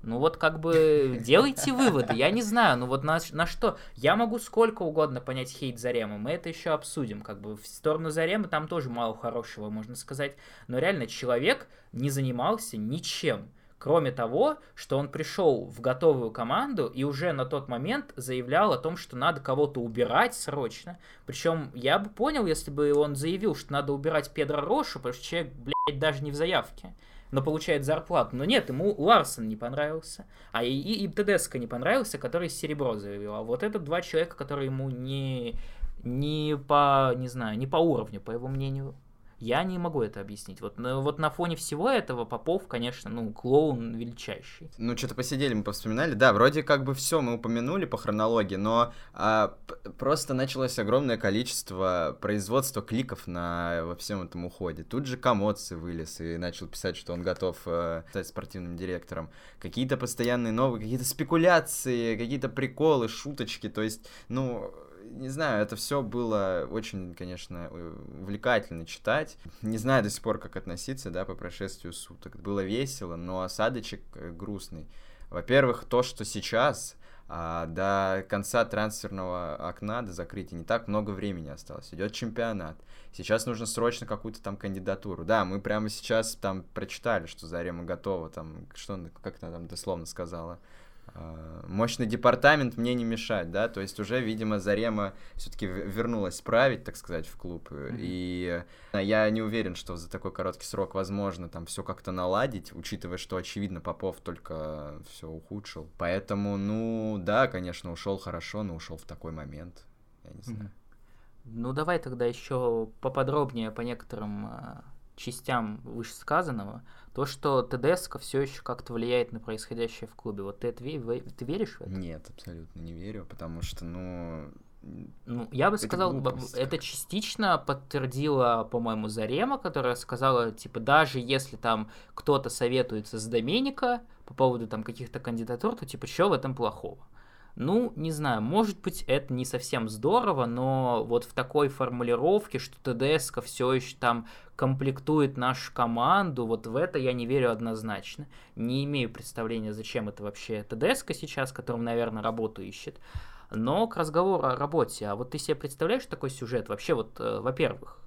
Ну вот как бы делайте выводы, я не знаю, ну вот на, на что, я могу сколько угодно понять хейт Зарема, мы это еще обсудим, как бы в сторону Заремы там тоже мало хорошего, можно сказать, но реально человек не занимался ничем, Кроме того, что он пришел в готовую команду и уже на тот момент заявлял о том, что надо кого-то убирать срочно. Причем я бы понял, если бы он заявил, что надо убирать Педро Рошу, потому что человек, блядь, даже не в заявке но получает зарплату. Но нет, ему Ларсон не понравился, а и, и, и Тедеско не понравился, который серебро заявил. А вот это два человека, которые ему не, не по, не знаю, не по уровню, по его мнению. Я не могу это объяснить. Вот, вот на фоне всего этого Попов, конечно, ну, клоун величайший. Ну, что-то посидели, мы повспоминали. Да, вроде как бы все мы упомянули по хронологии, но а, просто началось огромное количество производства кликов на во всем этом уходе. Тут же Комоци вылез и начал писать, что он готов э, стать спортивным директором. Какие-то постоянные новые, какие-то спекуляции, какие-то приколы, шуточки. То есть, ну, не знаю, это все было очень, конечно, увлекательно читать. Не знаю до сих пор, как относиться, да, по прошествию суток. Было весело, но осадочек э, грустный. Во-первых, то, что сейчас а, до конца трансферного окна, до закрытия, не так много времени осталось. Идет чемпионат. Сейчас нужно срочно какую-то там кандидатуру. Да, мы прямо сейчас там прочитали, что Зарема готова, там, что, как она там дословно сказала, мощный департамент мне не мешать, да, то есть уже, видимо, Зарема все-таки вернулась править, так сказать, в клуб, mm-hmm. и я не уверен, что за такой короткий срок возможно там все как-то наладить, учитывая, что, очевидно, Попов только все ухудшил, поэтому, ну, да, конечно, ушел хорошо, но ушел в такой момент, я не знаю. Mm-hmm. Ну, давай тогда еще поподробнее по некоторым а, частям вышесказанного, то, что ТДСК все еще как-то влияет на происходящее в клубе. Вот ты, ты, ты веришь в это? Нет, абсолютно не верю, потому что, ну... Ну, я бы это сказал, глупость. это частично подтвердила, по-моему, Зарема, которая сказала, типа, даже если там кто-то советуется с Доменика по поводу там каких-то кандидатур, то типа, что в этом плохого? Ну, не знаю, может быть, это не совсем здорово, но вот в такой формулировке, что ТДСК все еще там комплектует нашу команду, вот в это я не верю однозначно. Не имею представления, зачем это вообще ТДСК сейчас, которым, наверное, работу ищет. Но к разговору о работе, а вот ты себе представляешь такой сюжет? Вообще, вот, э, во-первых,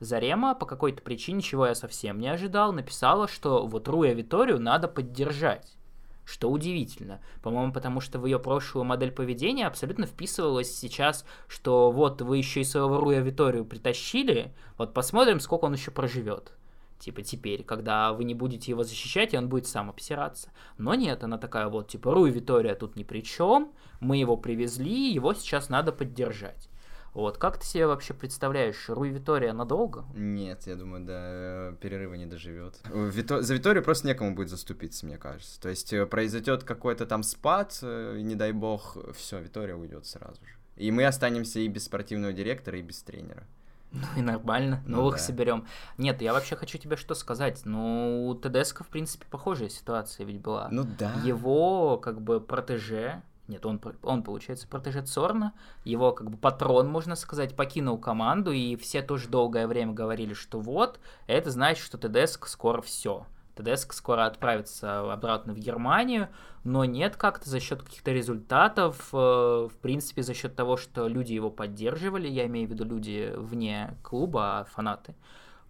Зарема по какой-то причине, чего я совсем не ожидал, написала, что вот Руя Виторию надо поддержать что удивительно. По-моему, потому что в ее прошлую модель поведения абсолютно вписывалось сейчас, что вот вы еще и своего Руя Виторию притащили, вот посмотрим, сколько он еще проживет. Типа теперь, когда вы не будете его защищать, и он будет сам обсираться. Но нет, она такая вот, типа, Руй Витория тут ни при чем, мы его привезли, его сейчас надо поддержать. Вот, как ты себе вообще представляешь, Руй Витория надолго? Нет, я думаю, да, перерыва не доживет. Вито... За Виторию просто некому будет заступиться, мне кажется. То есть э, произойдет какой-то там спад, э, не дай бог, все, Витория уйдет сразу же. И мы останемся и без спортивного директора, и без тренера. Ну и нормально, новых ну, да. соберем. Нет, я вообще хочу тебе что сказать. Ну, у ТДСК, в принципе, похожая ситуация ведь была. Ну да. Его, как бы, протеже, нет, он, он получается, протеже Цорна. Его, как бы, патрон, можно сказать, покинул команду, и все тоже долгое время говорили, что вот, это значит, что ТДСК скоро все. ТДСК скоро отправится обратно в Германию, но нет как-то за счет каких-то результатов, э, в принципе, за счет того, что люди его поддерживали, я имею в виду люди вне клуба, а фанаты,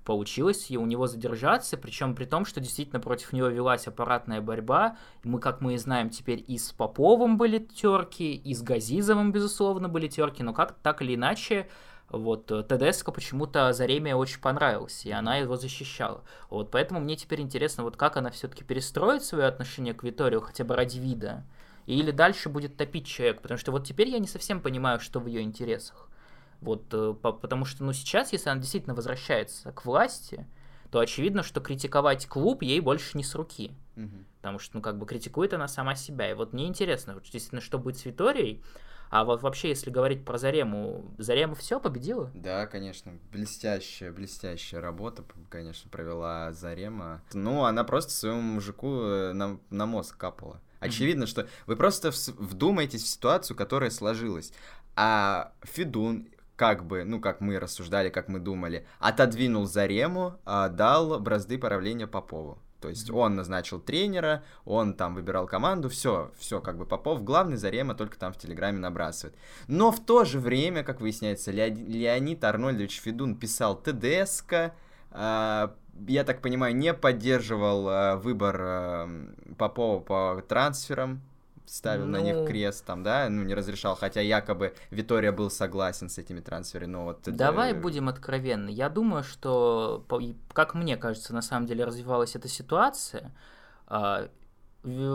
получилось и у него задержаться, причем при том, что действительно против него велась аппаратная борьба. Мы, как мы и знаем, теперь и с Поповым были терки, и с Газизовым, безусловно, были терки, но как так или иначе, вот э, ТДСК почему-то Зареме очень понравилась, и она его защищала. Вот поэтому мне теперь интересно, вот как она все-таки перестроит свое отношение к Виторию, хотя бы ради вида, или дальше будет топить человек, потому что вот теперь я не совсем понимаю, что в ее интересах. Вот, э, потому что, ну, сейчас, если она действительно возвращается к власти, то очевидно, что критиковать клуб ей больше не с руки. Угу. Потому что, ну, как бы критикует она сама себя. И вот мне интересно, вот, действительно, что будет с Виторией. А вот вообще, если говорить про Зарему, Зарема все победила? Да, конечно. Блестящая, блестящая работа, конечно, провела Зарема. Ну, она просто своему мужику э, на, на мозг капала. Очевидно, что вы просто вдумаетесь в ситуацию, которая сложилась. А Федун как бы, ну, как мы рассуждали, как мы думали, отодвинул Зарему, а дал бразды правления Попову. То есть он назначил тренера, он там выбирал команду, все, все, как бы Попов главный, Зарема только там в Телеграме набрасывает. Но в то же время, как выясняется, Лео... Леонид Арнольдович Федун писал ТДСК, э, я так понимаю, не поддерживал э, выбор э, Попова по трансферам, ставил ну... на них ну. крест там, да, ну, не разрешал, хотя якобы Витория был согласен с этими трансферами, но вот... Давай это... будем откровенны. Я думаю, что, как мне кажется, на самом деле развивалась эта ситуация, а,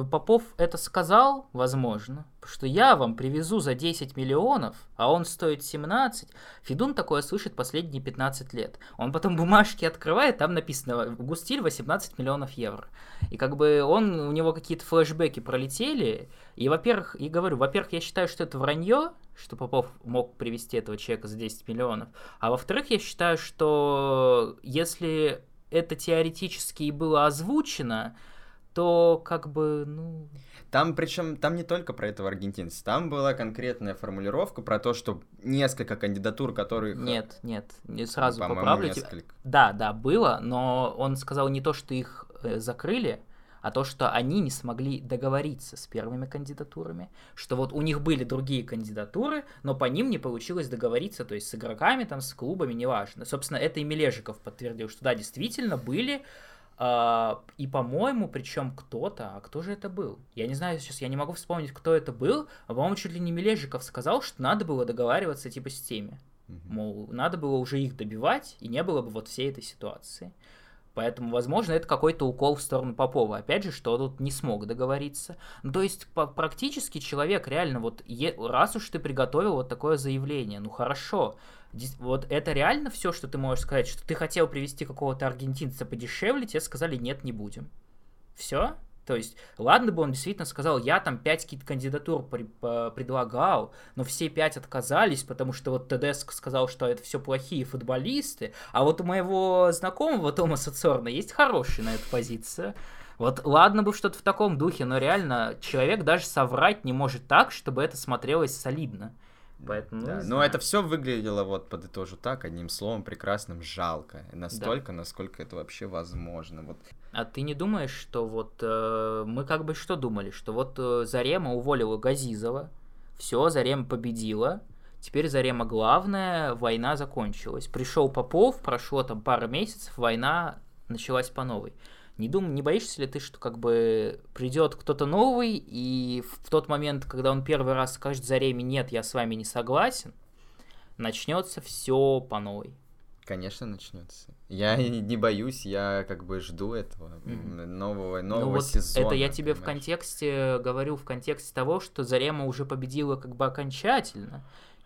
Попов это сказал, возможно, что я вам привезу за 10 миллионов, а он стоит 17. Федун такое слышит последние 15 лет. Он потом бумажки открывает, там написано «Густиль 18 миллионов евро». И как бы он, у него какие-то флешбеки пролетели. И, во-первых, и говорю, во-первых, я считаю, что это вранье, что Попов мог привести этого человека за 10 миллионов. А во-вторых, я считаю, что если это теоретически и было озвучено, то как бы, ну... Там причем, там не только про этого аргентинца, там была конкретная формулировка про то, что несколько кандидатур, которые... Нет, нет, не сразу ну, поправлю. Несколько. Да, да, было, но он сказал не то, что их э, закрыли, а то, что они не смогли договориться с первыми кандидатурами, что вот у них были другие кандидатуры, но по ним не получилось договориться, то есть с игроками, там, с клубами, неважно. Собственно, это и Мележиков подтвердил, что да, действительно были и, по-моему, причем кто-то, а кто же это был? Я не знаю сейчас, я не могу вспомнить, кто это был, а, по-моему, чуть ли не Мележиков сказал, что надо было договариваться, типа, с теми. Mm-hmm. Мол, надо было уже их добивать, и не было бы вот всей этой ситуации. Поэтому, возможно, это какой-то укол в сторону Попова. Опять же, что тут не смог договориться. Ну, то есть, по практически человек реально, вот, е- раз уж ты приготовил вот такое заявление, ну хорошо, вот это реально все, что ты можешь сказать, что ты хотел привести какого-то аргентинца подешевле, тебе сказали, нет, не будем. Все? То есть, ладно бы он действительно сказал, я там пять какие-то кандидатур при, по, предлагал, но все пять отказались, потому что вот Тедеско сказал, что это все плохие футболисты, а вот у моего знакомого Томаса Цорна есть хороший на эту позицию. Вот ладно бы что-то в таком духе, но реально человек даже соврать не может так, чтобы это смотрелось солидно. Поэтому, да. Но это все выглядело, вот подытожу так, одним словом прекрасным, жалко. Настолько, да. насколько это вообще возможно. Вот. А ты не думаешь, что вот э, мы как бы что думали, что вот э, Зарема уволила Газизова, все, Зарема победила, теперь Зарема главная, война закончилась. Пришел Попов, прошло там пара месяцев, война началась по новой. Не, дум, не боишься ли ты, что как бы придет кто-то новый, и в тот момент, когда он первый раз скажет Зареме «нет, я с вами не согласен», начнется все по новой? Конечно, начнется. Я не боюсь, я как бы жду этого mm-hmm. нового, нового ну, вот сезона. Это я тебе понимаешь? в контексте говорю, в контексте того, что Зарема уже победила как бы окончательно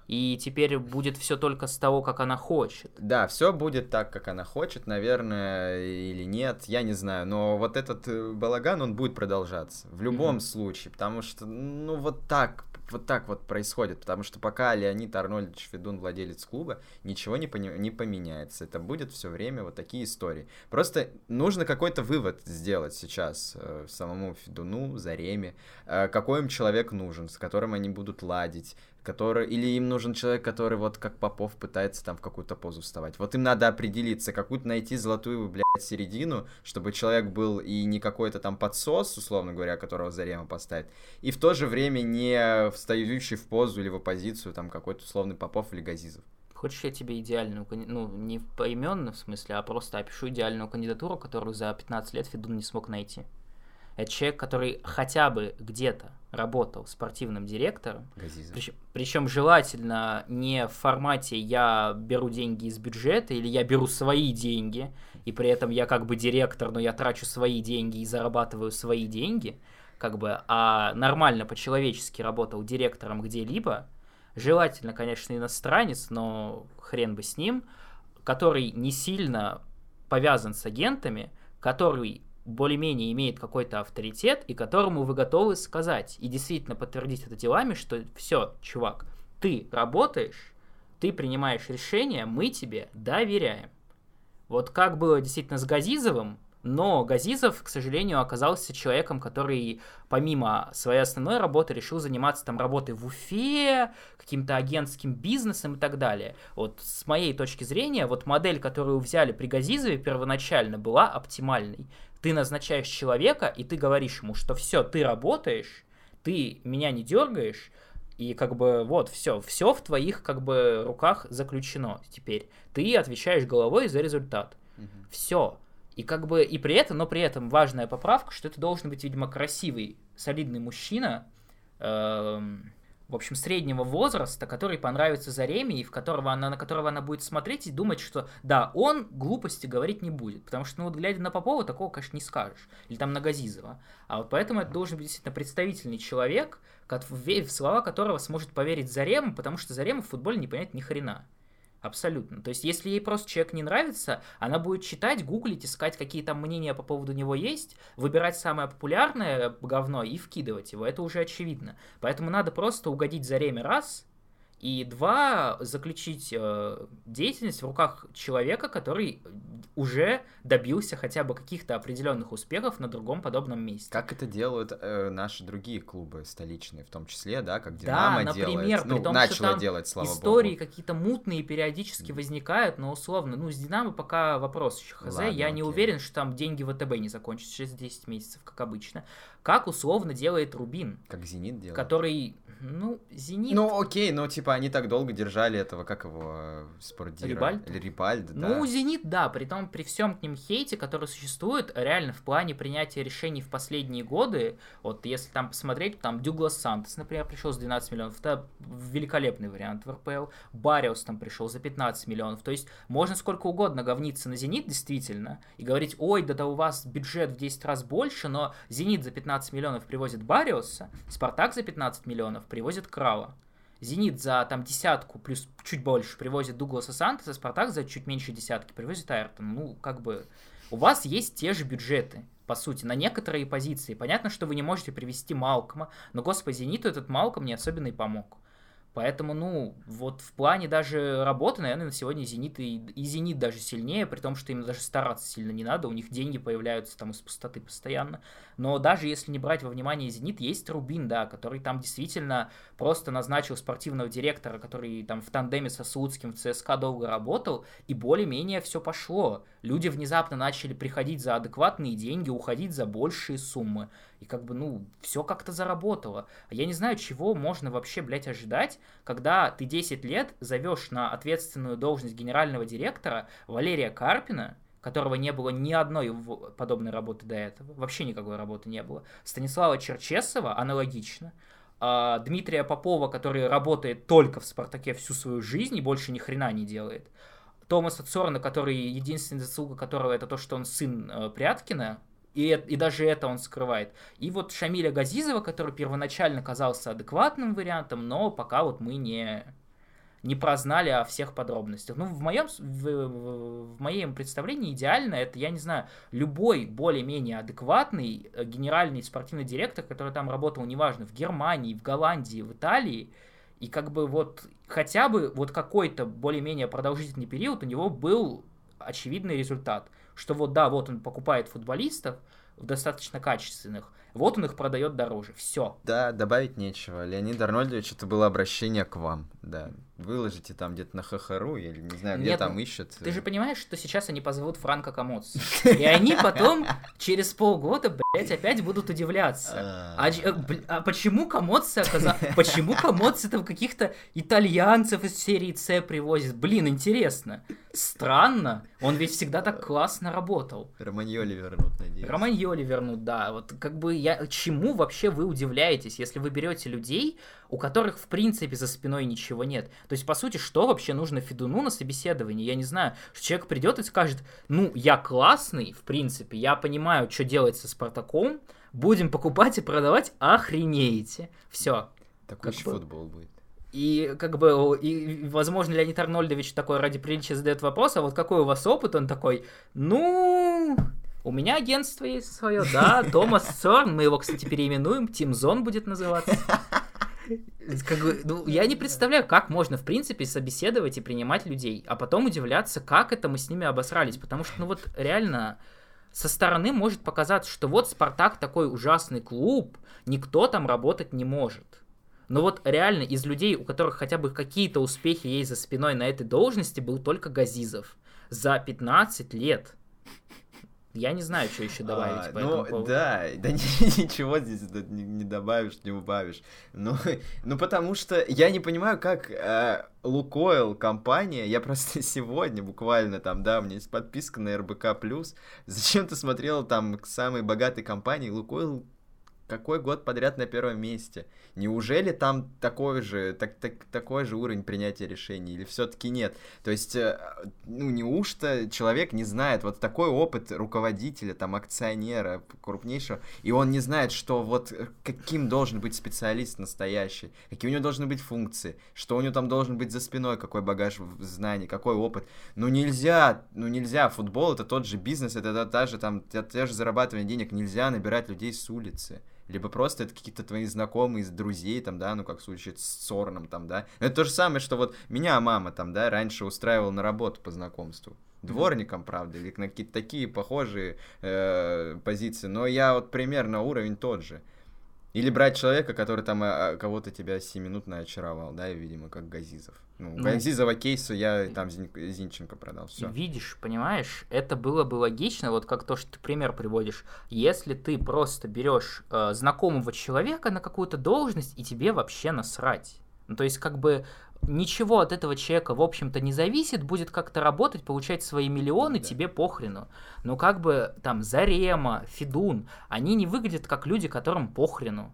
и теперь будет все только с того, как она хочет. Да, все будет так, как она хочет, наверное, или нет, я не знаю. Но вот этот э, балаган, он будет продолжаться в любом mm-hmm. случае, потому что, ну, вот так вот так вот происходит, потому что пока Леонид Арнольдович Федун владелец клуба, ничего не, пони- не поменяется. Это будет все время вот такие истории. Просто нужно какой-то вывод сделать сейчас э, самому Федуну, Зареме, э, какой им человек нужен, с которым они будут ладить, который или им нужен человек, который вот как Попов пытается там в какую-то позу вставать. Вот им надо определиться, какую-то найти золотую, блядь, середину, чтобы человек был и не какой-то там подсос, условно говоря, которого Зарема поставит, и в то же время не встающий в позу или в оппозицию там какой-то условный Попов или Газизов. Хочешь, я тебе идеальную, ну, не поименно в смысле, а просто опишу идеальную кандидатуру, которую за 15 лет Федун не смог найти. Это человек, который хотя бы где-то работал спортивным директором. Причем, причем желательно не в формате я беру деньги из бюджета или я беру свои деньги, и при этом я как бы директор, но я трачу свои деньги и зарабатываю свои деньги, как бы, а нормально по-человечески работал директором где-либо. Желательно, конечно, иностранец, но хрен бы с ним, который не сильно повязан с агентами, который более-менее имеет какой-то авторитет и которому вы готовы сказать и действительно подтвердить это делами, что все, чувак, ты работаешь, ты принимаешь решения, мы тебе доверяем. Вот как было действительно с Газизовым, но Газизов, к сожалению, оказался человеком, который помимо своей основной работы решил заниматься там работой в Уфе, каким-то агентским бизнесом и так далее. Вот с моей точки зрения, вот модель, которую взяли при Газизове первоначально, была оптимальной ты назначаешь человека, и ты говоришь ему, что все, ты работаешь, ты меня не дергаешь, и как бы вот все, все в твоих как бы руках заключено теперь. Ты отвечаешь головой за результат. Угу. Все. И как бы и при этом, но при этом важная поправка, что это должен быть, видимо, красивый, солидный мужчина. Эм, в общем, среднего возраста, который понравится Зареме, и в которого она, на которого она будет смотреть и думать, что да, он глупости говорить не будет. Потому что, ну вот глядя на Попова, такого, конечно, не скажешь. Или там на Газизова. А вот поэтому это должен быть действительно представительный человек, в слова которого сможет поверить Зарема, потому что Зарема в футболе не понять ни хрена. Абсолютно. То есть, если ей просто человек не нравится, она будет читать, гуглить, искать, какие там мнения по поводу него есть, выбирать самое популярное говно и вкидывать его. Это уже очевидно. Поэтому надо просто угодить за время раз, и два, заключить э, деятельность в руках человека, который уже добился хотя бы каких-то определенных успехов на другом подобном месте. Как это делают э, наши другие клубы столичные, в том числе, да, как Динамо да, например, делает. Ну, при том, начала что там делать, слава истории богу. какие-то мутные периодически возникают, но условно, ну, с Динамо пока вопрос еще хз. Ладно, Я не окей. уверен, что там деньги ВТБ не закончатся через 10 месяцев, как обычно. Как условно делает Рубин, Как Зенит делает. который, ну, Зенит... Ну, окей, но типа они так долго держали этого, как его, э, спортдира? Рибальда? Или Рибальда, да. Ну, Зенит, да, при том, при всем к ним хейте, который существует, реально в плане принятия решений в последние годы, вот если там посмотреть, там Дюглас Сантос, например, пришел с 12 миллионов, это великолепный вариант в РПЛ, Бариус там пришел за 15 миллионов, то есть можно сколько угодно говниться на Зенит, действительно, и говорить, ой, да, да у вас бюджет в 10 раз больше, но Зенит за 15 миллионов привозит Бариуса, Спартак за 15 миллионов привозит Крала. Зенит за там десятку плюс чуть больше привозит Дугласа Сантоса, Спартак за чуть меньше десятки привозит Айртон. Ну, как бы, у вас есть те же бюджеты, по сути, на некоторые позиции. Понятно, что вы не можете привести Малкома, но, господи, Зениту этот Малком не особенно и помог. Поэтому, ну, вот в плане даже работы, наверное, на сегодня Зенит и, и Зенит даже сильнее, при том, что им даже стараться сильно не надо, у них деньги появляются там из пустоты постоянно. Но даже если не брать во внимание Зенит, есть Рубин, да, который там действительно просто назначил спортивного директора, который там в тандеме со Слуцким в ЦСКА долго работал, и более-менее все пошло. Люди внезапно начали приходить за адекватные деньги, уходить за большие суммы. И как бы, ну, все как-то заработало. А я не знаю, чего можно вообще, блядь, ожидать, когда ты 10 лет зовешь на ответственную должность генерального директора Валерия Карпина, которого не было ни одной подобной работы до этого, вообще никакой работы не было. Станислава Черчесова аналогично. А, Дмитрия Попова, который работает только в «Спартаке» всю свою жизнь и больше ни хрена не делает. Томаса Цорна, который единственная заслуга которого это то, что он сын э, Пряткина, и, и даже это он скрывает. И вот Шамиля Газизова, который первоначально казался адекватным вариантом, но пока вот мы не, не прознали о всех подробностях. Ну, в моем, в- в моем представлении идеально это, я не знаю, любой более-менее адекватный э, генеральный спортивный директор, который там работал, неважно, в Германии, в Голландии, в Италии, и как бы вот хотя бы вот какой-то более-менее продолжительный период у него был очевидный результат. Что вот да, вот он покупает футболистов достаточно качественных, вот он их продает дороже. Все. Да, добавить нечего. Леонид Арнольдович, это было обращение к вам, да. Выложите там где-то на ХХРУ, или не знаю, где Нет, там ну, ищут. Ты же понимаешь, что сейчас они позовут Франка Комоци. И они потом через полгода, блядь, опять будут удивляться. А, ч- э, а почему Комоци оказался... Почему Комоци там каких-то итальянцев из серии С привозит? Блин, интересно. Странно. Он ведь всегда так классно работал. Романьоли вернут, надеюсь. Романьоли вернут, да. Вот как бы я... Чему вообще вы удивляетесь, если вы берете людей, у которых в принципе за спиной ничего нет? То есть, по сути, что вообще нужно Федуну на собеседовании? Я не знаю. Что человек придет и скажет, ну, я классный, в принципе, я понимаю, что делать со Спартаком, будем покупать и продавать, охренеете. Все. Такой еще бы- футбол будет. И как бы, и, возможно, Леонид Арнольдович такой ради приличия задает вопрос, а вот какой у вас опыт? Он такой, ну, у меня агентство есть свое, да, Томас Сорн, мы его, кстати, переименуем, Тим Зон будет называться. Как бы, ну, я не представляю, как можно, в принципе, собеседовать и принимать людей, а потом удивляться, как это мы с ними обосрались, потому что, ну вот, реально, со стороны может показаться, что вот Спартак такой ужасный клуб, никто там работать не может. Но вот реально из людей, у которых хотя бы какие-то успехи есть за спиной на этой должности, был только Газизов. За 15 лет. Я не знаю, что еще добавить А, по ну, этому поводу. да, да ни- ничего здесь не, не добавишь, не убавишь. Ну, ну, потому что я не понимаю, как э, Лукойл компания, я просто сегодня буквально там, да, у меня есть подписка на РБК+, зачем ты смотрел там к самой богатой компании, Лукойл какой год подряд на первом месте? Неужели там такой же, так, так, такой же уровень принятия решений или все-таки нет? То есть, э, ну, неужто человек не знает вот такой опыт руководителя, там, акционера крупнейшего, и он не знает, что вот э, каким должен быть специалист настоящий, какие у него должны быть функции, что у него там должен быть за спиной, какой багаж знаний, какой опыт. Ну, нельзя, ну, нельзя, футбол это тот же бизнес, это та, же там, те же зарабатывание денег, нельзя набирать людей с улицы либо просто это какие-то твои знакомые друзей, там, да, ну, как в случае с Сорном, там, да. Это то же самое, что вот меня мама, там, да, раньше устраивала на работу по знакомству. Дворником, правда, или на какие-то такие похожие э, позиции, но я вот примерно уровень тот же. Или брать человека, который там а, а, кого-то тебя семинутно очаровал, да, видимо, как Газизов. Ну, ну Газизова кейсу я там Зин, Зинченко продал, все. Видишь, понимаешь, это было бы логично, вот как то, что ты пример приводишь. Если ты просто берешь э, знакомого человека на какую-то должность, и тебе вообще насрать. Ну, то есть, как бы, ничего от этого человека, в общем-то, не зависит, будет как-то работать, получать свои миллионы, да. тебе похрену. Но как бы там Зарема, Федун, они не выглядят как люди, которым похрену.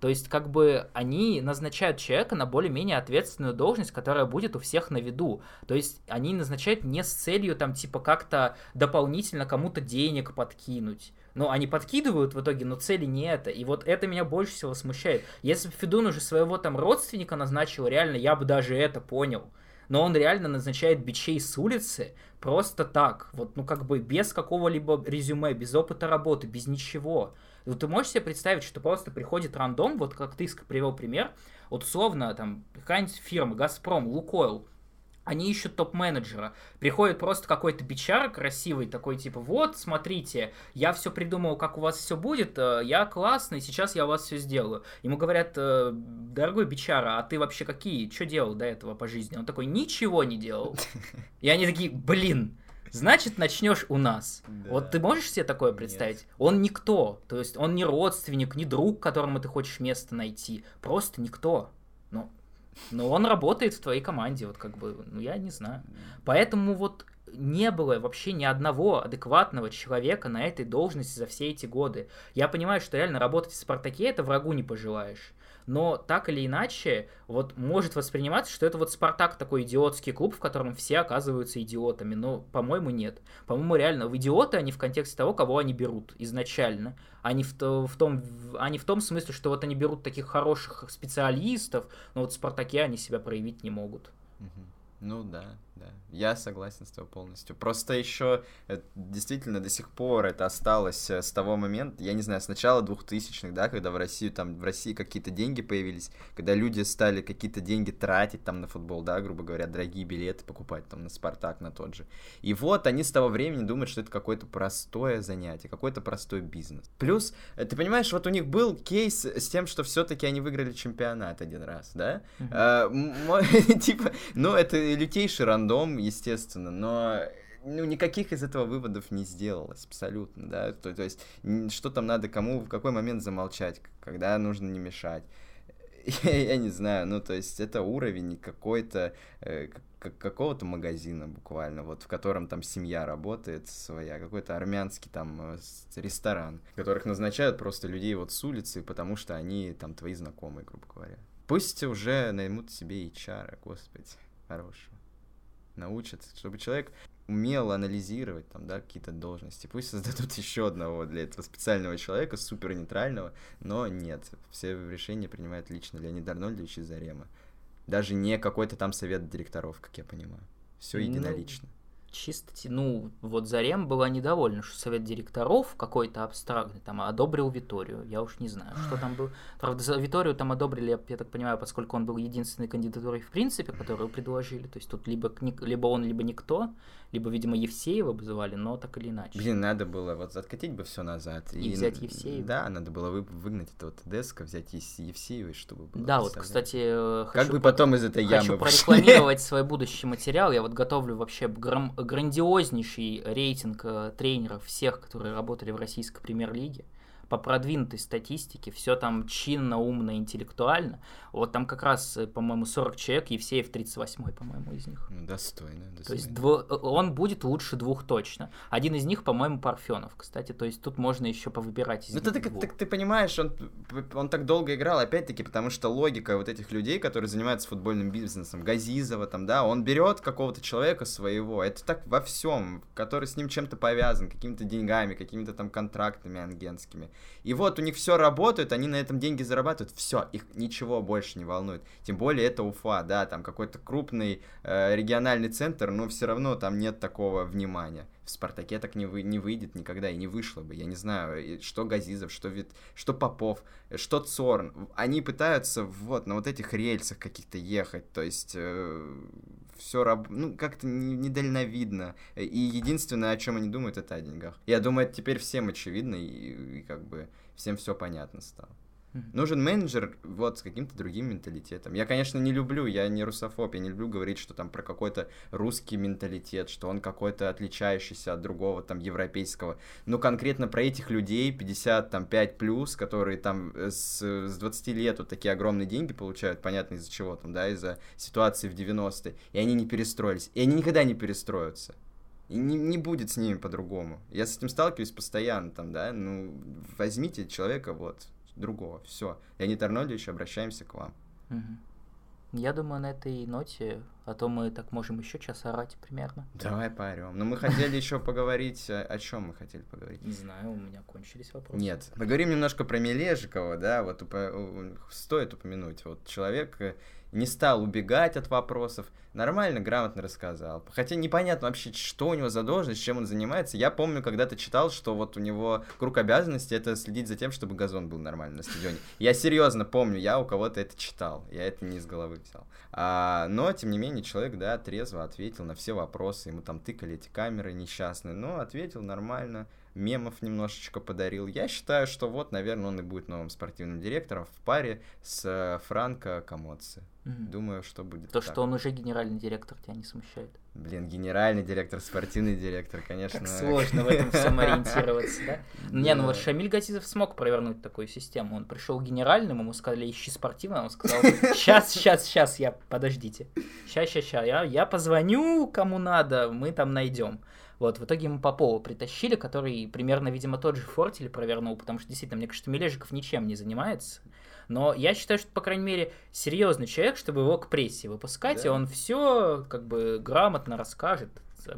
То есть, как бы они назначают человека на более-менее ответственную должность, которая будет у всех на виду. То есть, они назначают не с целью, там, типа, как-то дополнительно кому-то денег подкинуть. Но они подкидывают в итоге, но цели не это. И вот это меня больше всего смущает. Если бы Федун уже своего там родственника назначил, реально, я бы даже это понял. Но он реально назначает бичей с улицы просто так. Вот, ну, как бы без какого-либо резюме, без опыта работы, без ничего. Вот ты можешь себе представить, что просто приходит рандом, вот как ты привел пример, вот условно, там, какая-нибудь фирма, Газпром, Лукойл, они ищут топ-менеджера. Приходит просто какой-то бичар красивый, такой типа, вот, смотрите, я все придумал, как у вас все будет, э, я классный, сейчас я у вас все сделаю. Ему говорят, э, дорогой бичара, а ты вообще какие, что делал до этого по жизни? Он такой, ничего не делал. И они такие, блин, значит, начнешь у нас. Да. Вот ты можешь себе такое представить? Нет. Он никто, то есть он не родственник, не друг, которому ты хочешь место найти, просто никто. Ну, но он работает в твоей команде, вот как бы, ну я не знаю. Поэтому вот не было вообще ни одного адекватного человека на этой должности за все эти годы. Я понимаю, что реально работать в Спартаке это врагу не пожелаешь но так или иначе вот может восприниматься, что это вот Спартак такой идиотский клуб, в котором все оказываются идиотами, но, по-моему, нет. По-моему, реально, в идиоты они в контексте того, кого они берут изначально, а не в, то, в том, а не в том смысле, что вот они берут таких хороших специалистов, но вот в Спартаке они себя проявить не могут. Ну да, да. Я согласен с тобой полностью. Просто еще э, действительно до сих пор это осталось э, с того момента, я не знаю, с начала 2000-х, да, когда в Россию, там, в России какие-то деньги появились, когда люди стали какие-то деньги тратить там на футбол, да, грубо говоря, дорогие билеты покупать там на Спартак, на тот же. И вот они с того времени думают, что это какое-то простое занятие, какой-то простой бизнес. Плюс, э, ты понимаешь, вот у них был кейс с тем, что все-таки они выиграли чемпионат один раз, да? Типа, ну, это лютейший рандом, естественно, но ну, никаких из этого выводов не сделалось, абсолютно, да, то, то есть, что там надо кому, в какой момент замолчать, когда нужно не мешать, я, я не знаю, ну, то есть, это уровень какой-то, э, какого-то магазина буквально, вот, в котором там семья работает своя, какой-то армянский там э, ресторан, которых назначают просто людей вот с улицы, потому что они там твои знакомые, грубо говоря. Пусть уже наймут себе HR, господи, хорошего научат, чтобы человек умел анализировать там, да, какие-то должности. Пусть создадут еще одного для этого специального человека, супер нейтрального, но нет, все решения принимает лично Леонид Арнольдович из Зарема. Даже не какой-то там совет директоров, как я понимаю. Все ну, единолично. Ну, чисто, ну, вот Зарем была недовольна, что совет директоров какой-то абстрактный там одобрил Виторию. Я уж не знаю, что там был. Правда, за Виторию там одобрили, я так понимаю, поскольку он был единственной кандидатурой в принципе, которую предложили. То есть тут либо, либо он, либо никто либо, видимо, Евсеева вызывали, но так или иначе. Блин, надо было вот откатить бы все назад. И, и взять Евсеева. Да, надо было вы, выгнать этого Тедеско, взять Евсеева, чтобы было. Да, вот, кстати, э, как бы потом из этой ямы Хочу прорекламировать свой будущий материал. Я вот готовлю вообще грам- грандиознейший рейтинг э, тренеров всех, которые работали в российской премьер-лиге по продвинутой статистике, все там чинно, умно, интеллектуально. Вот там как раз, э, по-моему, 40 человек, Евсеев 38 по-моему, из них. Достойно, достойно. То есть дво... Э, он будет лучше двух точно. Один из них, по-моему, Парфенов, кстати. То есть тут можно еще повыбирать из ну, ты, двух. ты, ты понимаешь, он, он так долго играл, опять-таки, потому что логика вот этих людей, которые занимаются футбольным бизнесом, Газизова там, да, он берет какого-то человека своего, это так во всем, который с ним чем-то повязан, какими-то деньгами, какими-то там контрактами ангенскими. И вот у них все работает, они на этом деньги зарабатывают, все, их ничего больше не волнует. Тем более это Уфа, да, там какой-то крупный э, региональный центр, но все равно там нет такого внимания. В Спартаке так не, вы, не выйдет никогда и не вышло бы. Я не знаю, что Газизов, что, Вит, что Попов, что Цорн. Они пытаются вот на вот этих рельсах каких-то ехать. То есть э, все раб... ну, как-то недальновидно. И единственное, о чем они думают, это о деньгах. Я думаю, это теперь всем очевидно, и, и как бы всем все понятно стало. Нужен менеджер вот с каким-то другим менталитетом. Я, конечно, не люблю, я не русофоб, я не люблю говорить, что там про какой-то русский менталитет, что он какой-то отличающийся от другого там европейского. Но конкретно про этих людей 55 плюс, которые там э, с, с 20 лет вот такие огромные деньги получают, понятно из-за чего там, да, из-за ситуации в 90-е, и они не перестроились, и они никогда не перестроятся. И не, не будет с ними по-другому. Я с этим сталкиваюсь постоянно, там, да, ну, возьмите человека, вот, другого. Все. Леонид Арнольдович, обращаемся к вам. Я думаю, на этой ноте, а то мы так можем еще час орать примерно. Давай поорем. Но мы хотели еще поговорить, о чем мы хотели поговорить? Не знаю, у меня кончились вопросы. Нет, поговорим немножко про Мележикова, да, вот стоит упомянуть. Вот человек э, не стал убегать от вопросов, нормально, грамотно рассказал. Хотя непонятно вообще, что у него за должность, чем он занимается. Я помню, когда-то читал, что вот у него круг обязанностей это следить за тем, чтобы газон был нормально на стадионе. Я серьезно помню, я у кого-то это читал, я это не из головы взял. А, но, тем не менее, человек, да, трезво ответил на все вопросы, ему там тыкали эти камеры несчастные, но ответил нормально, мемов немножечко подарил. Я считаю, что вот, наверное, он и будет новым спортивным директором в паре с э, Франко Комоци. Угу. Думаю, что будет То, так. что он уже генеральный директор, тебя не смущает? Блин, генеральный директор, спортивный директор, конечно. Как сложно в этом всем ориентироваться, да? Не, ну вот Шамиль Газизов смог провернуть такую систему. Он пришел генеральным, ему сказали, ищи спортивно, он сказал, сейчас, сейчас, сейчас, я, подождите. Сейчас, сейчас, сейчас, я, я позвоню кому надо, мы там найдем. Вот, в итоге мы Попова притащили, который примерно, видимо, тот же фортель провернул, потому что, действительно, мне кажется, Мележиков ничем не занимается. Но я считаю, что, по крайней мере, серьезный человек, чтобы его к прессе выпускать, да. и он все как бы грамотно расскажет,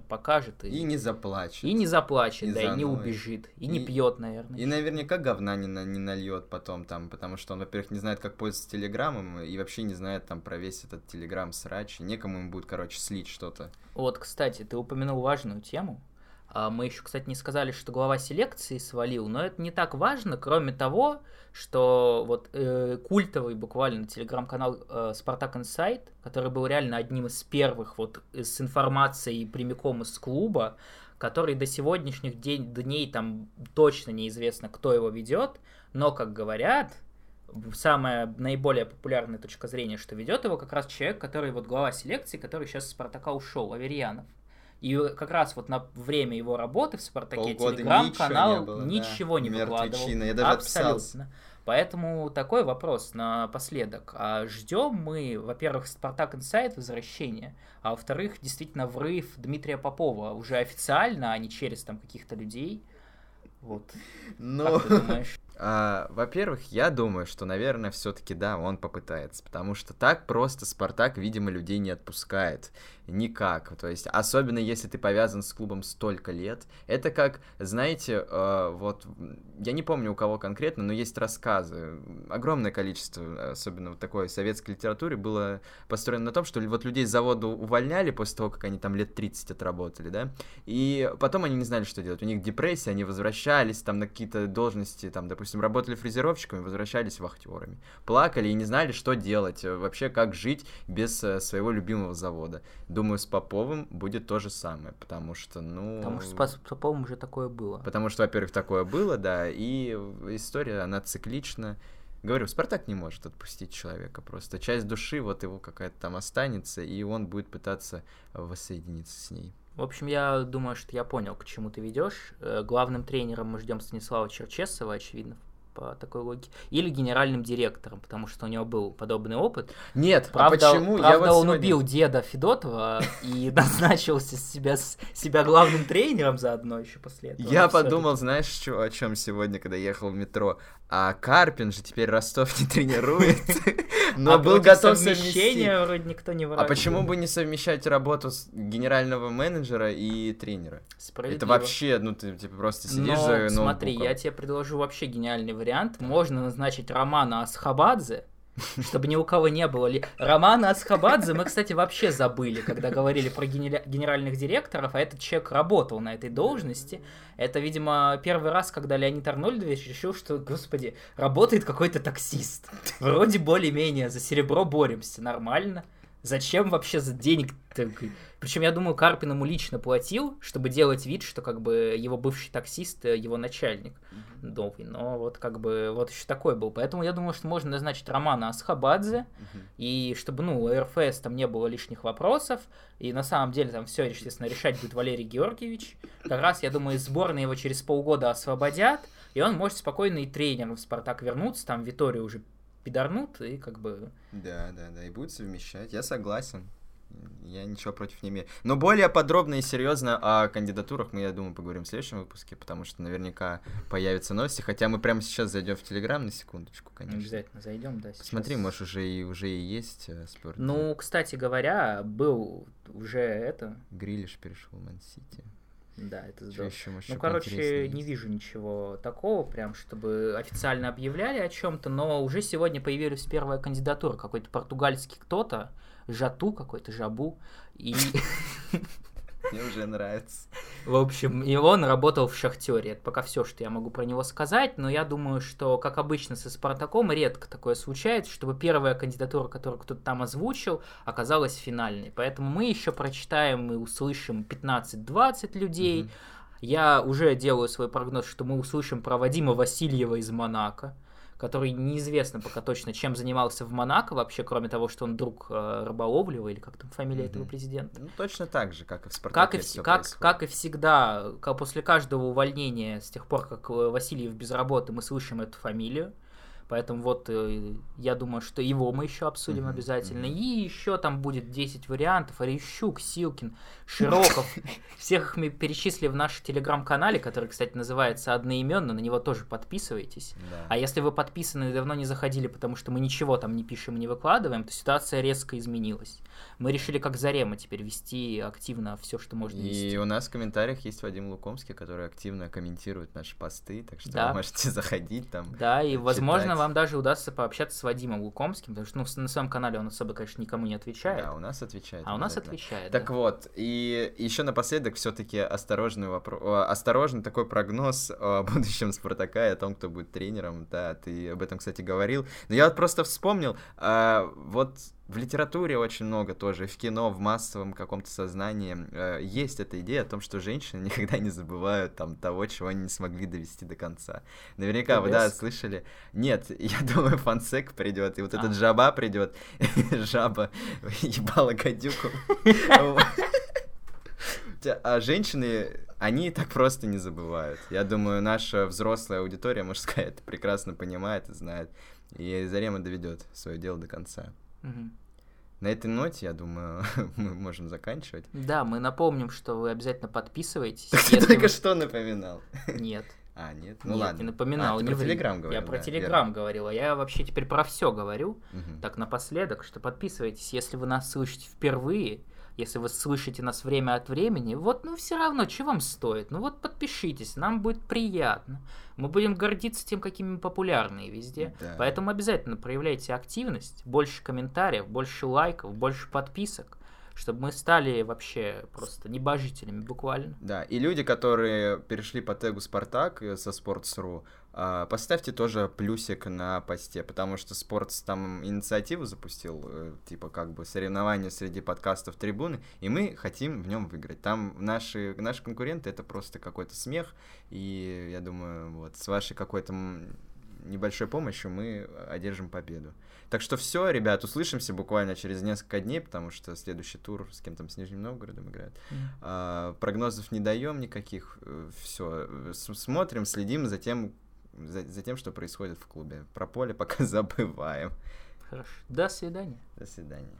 покажет. И, и не заплачет. И не заплачет, и да, заноет. и не убежит, и, и не пьет, наверное. И наверняка говна не, на, не нальет потом там, потому что он, во-первых, не знает, как пользоваться телеграммом, и вообще не знает там про весь этот телеграм срач, и некому ему будет, короче, слить что-то. Вот, кстати, ты упомянул важную тему, а, мы еще, кстати, не сказали, что глава селекции свалил, но это не так важно, кроме того, что вот э, культовый буквально телеграм-канал э, Спартак Инсайт, который был реально одним из первых вот с информацией прямиком из клуба, который до сегодняшних день, дней там точно неизвестно, кто его ведет, но, как говорят, самая наиболее популярная точка зрения, что ведет его как раз человек, который вот глава селекции, который сейчас из Спартака ушел, Аверьянов. И как раз вот на время его работы в Спартаке Телеграм-канал ничего, не ничего да. не выкладывал. Я даже Абсолютно. Отписался. Поэтому такой вопрос напоследок. А ждем мы, во-первых, Спартак Инсайт возвращения, а во-вторых, действительно врыв Дмитрия Попова уже официально, а не через там каких-то людей. Вот. Думаешь? А, во-первых, я думаю, что, наверное, все-таки да, он попытается, потому что так просто Спартак, видимо, людей не отпускает никак. То есть, особенно если ты повязан с клубом столько лет. Это как, знаете, э, вот, я не помню у кого конкретно, но есть рассказы. Огромное количество, особенно в такой советской литературе, было построено на том, что вот людей с завода увольняли после того, как они там лет 30 отработали, да, и потом они не знали, что делать. У них депрессия, они возвращались там на какие-то должности, там, допустим, работали фрезеровщиками, возвращались вахтерами. Плакали и не знали, что делать, вообще как жить без э, своего любимого завода Думаю, с Поповым будет то же самое, потому что, ну... Потому что с Поповым уже такое было. Потому что, во-первых, такое было, да, и история, она циклична. Говорю, Спартак не может отпустить человека просто. Часть души вот его какая-то там останется, и он будет пытаться воссоединиться с ней. В общем, я думаю, что я понял, к чему ты ведешь. Э, главным тренером мы ждем Станислава Черчесова, очевидно, по такой логике. Или генеральным директором, потому что у него был подобный опыт. Нет, а Правда, а почему? правда я вот он сегодня- убил деда Федотова и назначил себя, себя главным тренером заодно еще после этого. Я подумал, знаешь, о чем сегодня, когда ехал в метро? А Карпин же теперь Ростов не тренирует, но А был готов совмещения вроде никто не А почему бы не совмещать работу с генерального менеджера и тренера? Это вообще, ну ты типа просто сидишь Но за смотри, я тебе предложу вообще гениальный вариант. Можно назначить Романа Асхабадзе, чтобы ни у кого не было ли... Романа Асхабадзе мы, кстати, вообще забыли, когда говорили про генеральных директоров, а этот человек работал на этой должности. Это, видимо, первый раз, когда Леонид Арнольдович решил, что, господи, работает какой-то таксист. Вроде более-менее за серебро боремся, нормально. Зачем вообще за денег? Причем, я думаю, Карпин ему лично платил, чтобы делать вид, что как бы его бывший таксист, э, его начальник новый. Но вот как бы вот еще такой был. Поэтому я думаю, что можно назначить Романа Асхабадзе, Мгм. и чтобы, ну, у РФС там не было лишних вопросов, и на самом деле там все, естественно, решать будет Валерий Георгиевич. Как раз, я думаю, из сборной его через полгода освободят, и он может спокойно и тренером в Спартак вернуться, там Виторию уже пидорнут, и как бы... Да, да, да, и будет совмещать. Я согласен. Я ничего против не имею. Но более подробно и серьезно о кандидатурах мы, я думаю, поговорим в следующем выпуске, потому что наверняка появятся новости. Хотя мы прямо сейчас зайдем в Телеграм на секундочку, конечно. Обязательно зайдем, да, сейчас. Посмотри, может, уже и уже и есть э, спорт. Ну, кстати говоря, был уже это... Грилиш перешел в Ман-Сити. Да, это здорово. еще, Ну, короче, не вижу ничего такого, прям, чтобы официально объявляли о чем-то, но уже сегодня появилась первая кандидатура, какой-то португальский кто-то, Жату какой-то, Жабу, и, Мне уже нравится. в общем, и он работал в Шахтере. Это пока все, что я могу про него сказать, но я думаю, что, как обычно со Спартаком, редко такое случается, чтобы первая кандидатура, которую кто-то там озвучил, оказалась финальной. Поэтому мы еще прочитаем и услышим 15-20 людей, Мгм. Я уже делаю свой прогноз, что мы услышим про Вадима Васильева из Монако, который неизвестно пока точно, чем занимался в Монако вообще, кроме того, что он друг э, Рыболовлева, или как там фамилия этого Мгм. президента. Ну, точно так же, как и в Как Спартаке и, вс- всё как, происходит. как и всегда, ка- после каждого увольнения, с тех пор, как э, Васильев без работы, мы слышим эту фамилию. Поэтому вот э, я думаю, что его мы еще обсудим Мгм, обязательно. мгм. И еще там будет 10 вариантов. Орещук, Силкин, Широков. Всех их мы перечислили в нашем телеграм-канале, который, кстати, называется одноименно. На него тоже подписывайтесь. Да. А если вы подписаны и давно не заходили, потому что мы ничего там не пишем и не выкладываем, то ситуация резко изменилась. Мы решили, как Зарема, теперь вести активно все, что можно вести. И у нас в комментариях есть Вадим Лукомский, который активно комментирует наши посты, так что Да. вы можете заходить там. Да, и, возможно, читать. Вам даже удастся пообщаться с Вадимом Лукомским, потому что ну, на своем канале он особо, конечно, никому не отвечает. Да, у нас отвечает. а у нас отвечает. Так да. вот, и еще напоследок все-таки осторожный вопрос, осторожный такой прогноз о будущем Спартака и о том, кто будет тренером. Да, ты об этом, кстати, говорил. Но я вот просто вспомнил, а, вот в литературе очень много тоже, в кино, в массовом каком-то сознании э, есть эта идея о том, что женщины никогда не забывают там того, чего они не смогли довести до конца. Наверняка вы, да, ТБС? слышали. Нет, я думаю, фансек придет, и вот этот А. жаба придет, жаба ебала гадюку. А женщины, они так просто не забывают. Я думаю, наша взрослая аудитория мужская это прекрасно понимает и знает. И Зарема доведет свое дело до конца. На этой ноте, я думаю, мы можем заканчивать. Да, мы напомним, что вы обязательно подписывайтесь. Так ты только вы- что напоминал. Нет. А, нет? Ну Нет, ладно. не напоминал. А, ты не про ври. Телеграм говорил, Я про да, Телеграм верно. говорил, а я вообще теперь про все говорю. Мгм. Так, напоследок, что подписывайтесь, если вы нас слышите впервые, если вы слышите нас время от времени, вот, ну, все равно, что вам стоит? Ну, вот подпишитесь, нам будет приятно. Мы будем гордиться тем, какими мы популярные везде. Да. Поэтому обязательно проявляйте активность, больше комментариев, больше лайков, больше подписок, чтобы мы стали вообще просто небожителями буквально. Да, и люди, которые перешли по тегу Спартак э, со Sports.ru, а, поставьте тоже плюсик на посте, потому что Спортс там инициативу запустил, э, типа как бы соревнования среди подкастов трибуны, и мы хотим в нем выиграть. Там наши, наши конкуренты это просто какой-то смех, и я думаю, вот с вашей какой-то небольшой помощью мы одержим победу. Так что все, ребят, услышимся буквально через несколько дней, потому что следующий тур с кем-то с Нижним Новгородом играет. Mm. А, прогнозов не даем никаких, э, все, смотрим, следим за тем, за, за тем, что происходит в клубе. Про поле пока забываем. Хорошо. До свидания. До свидания.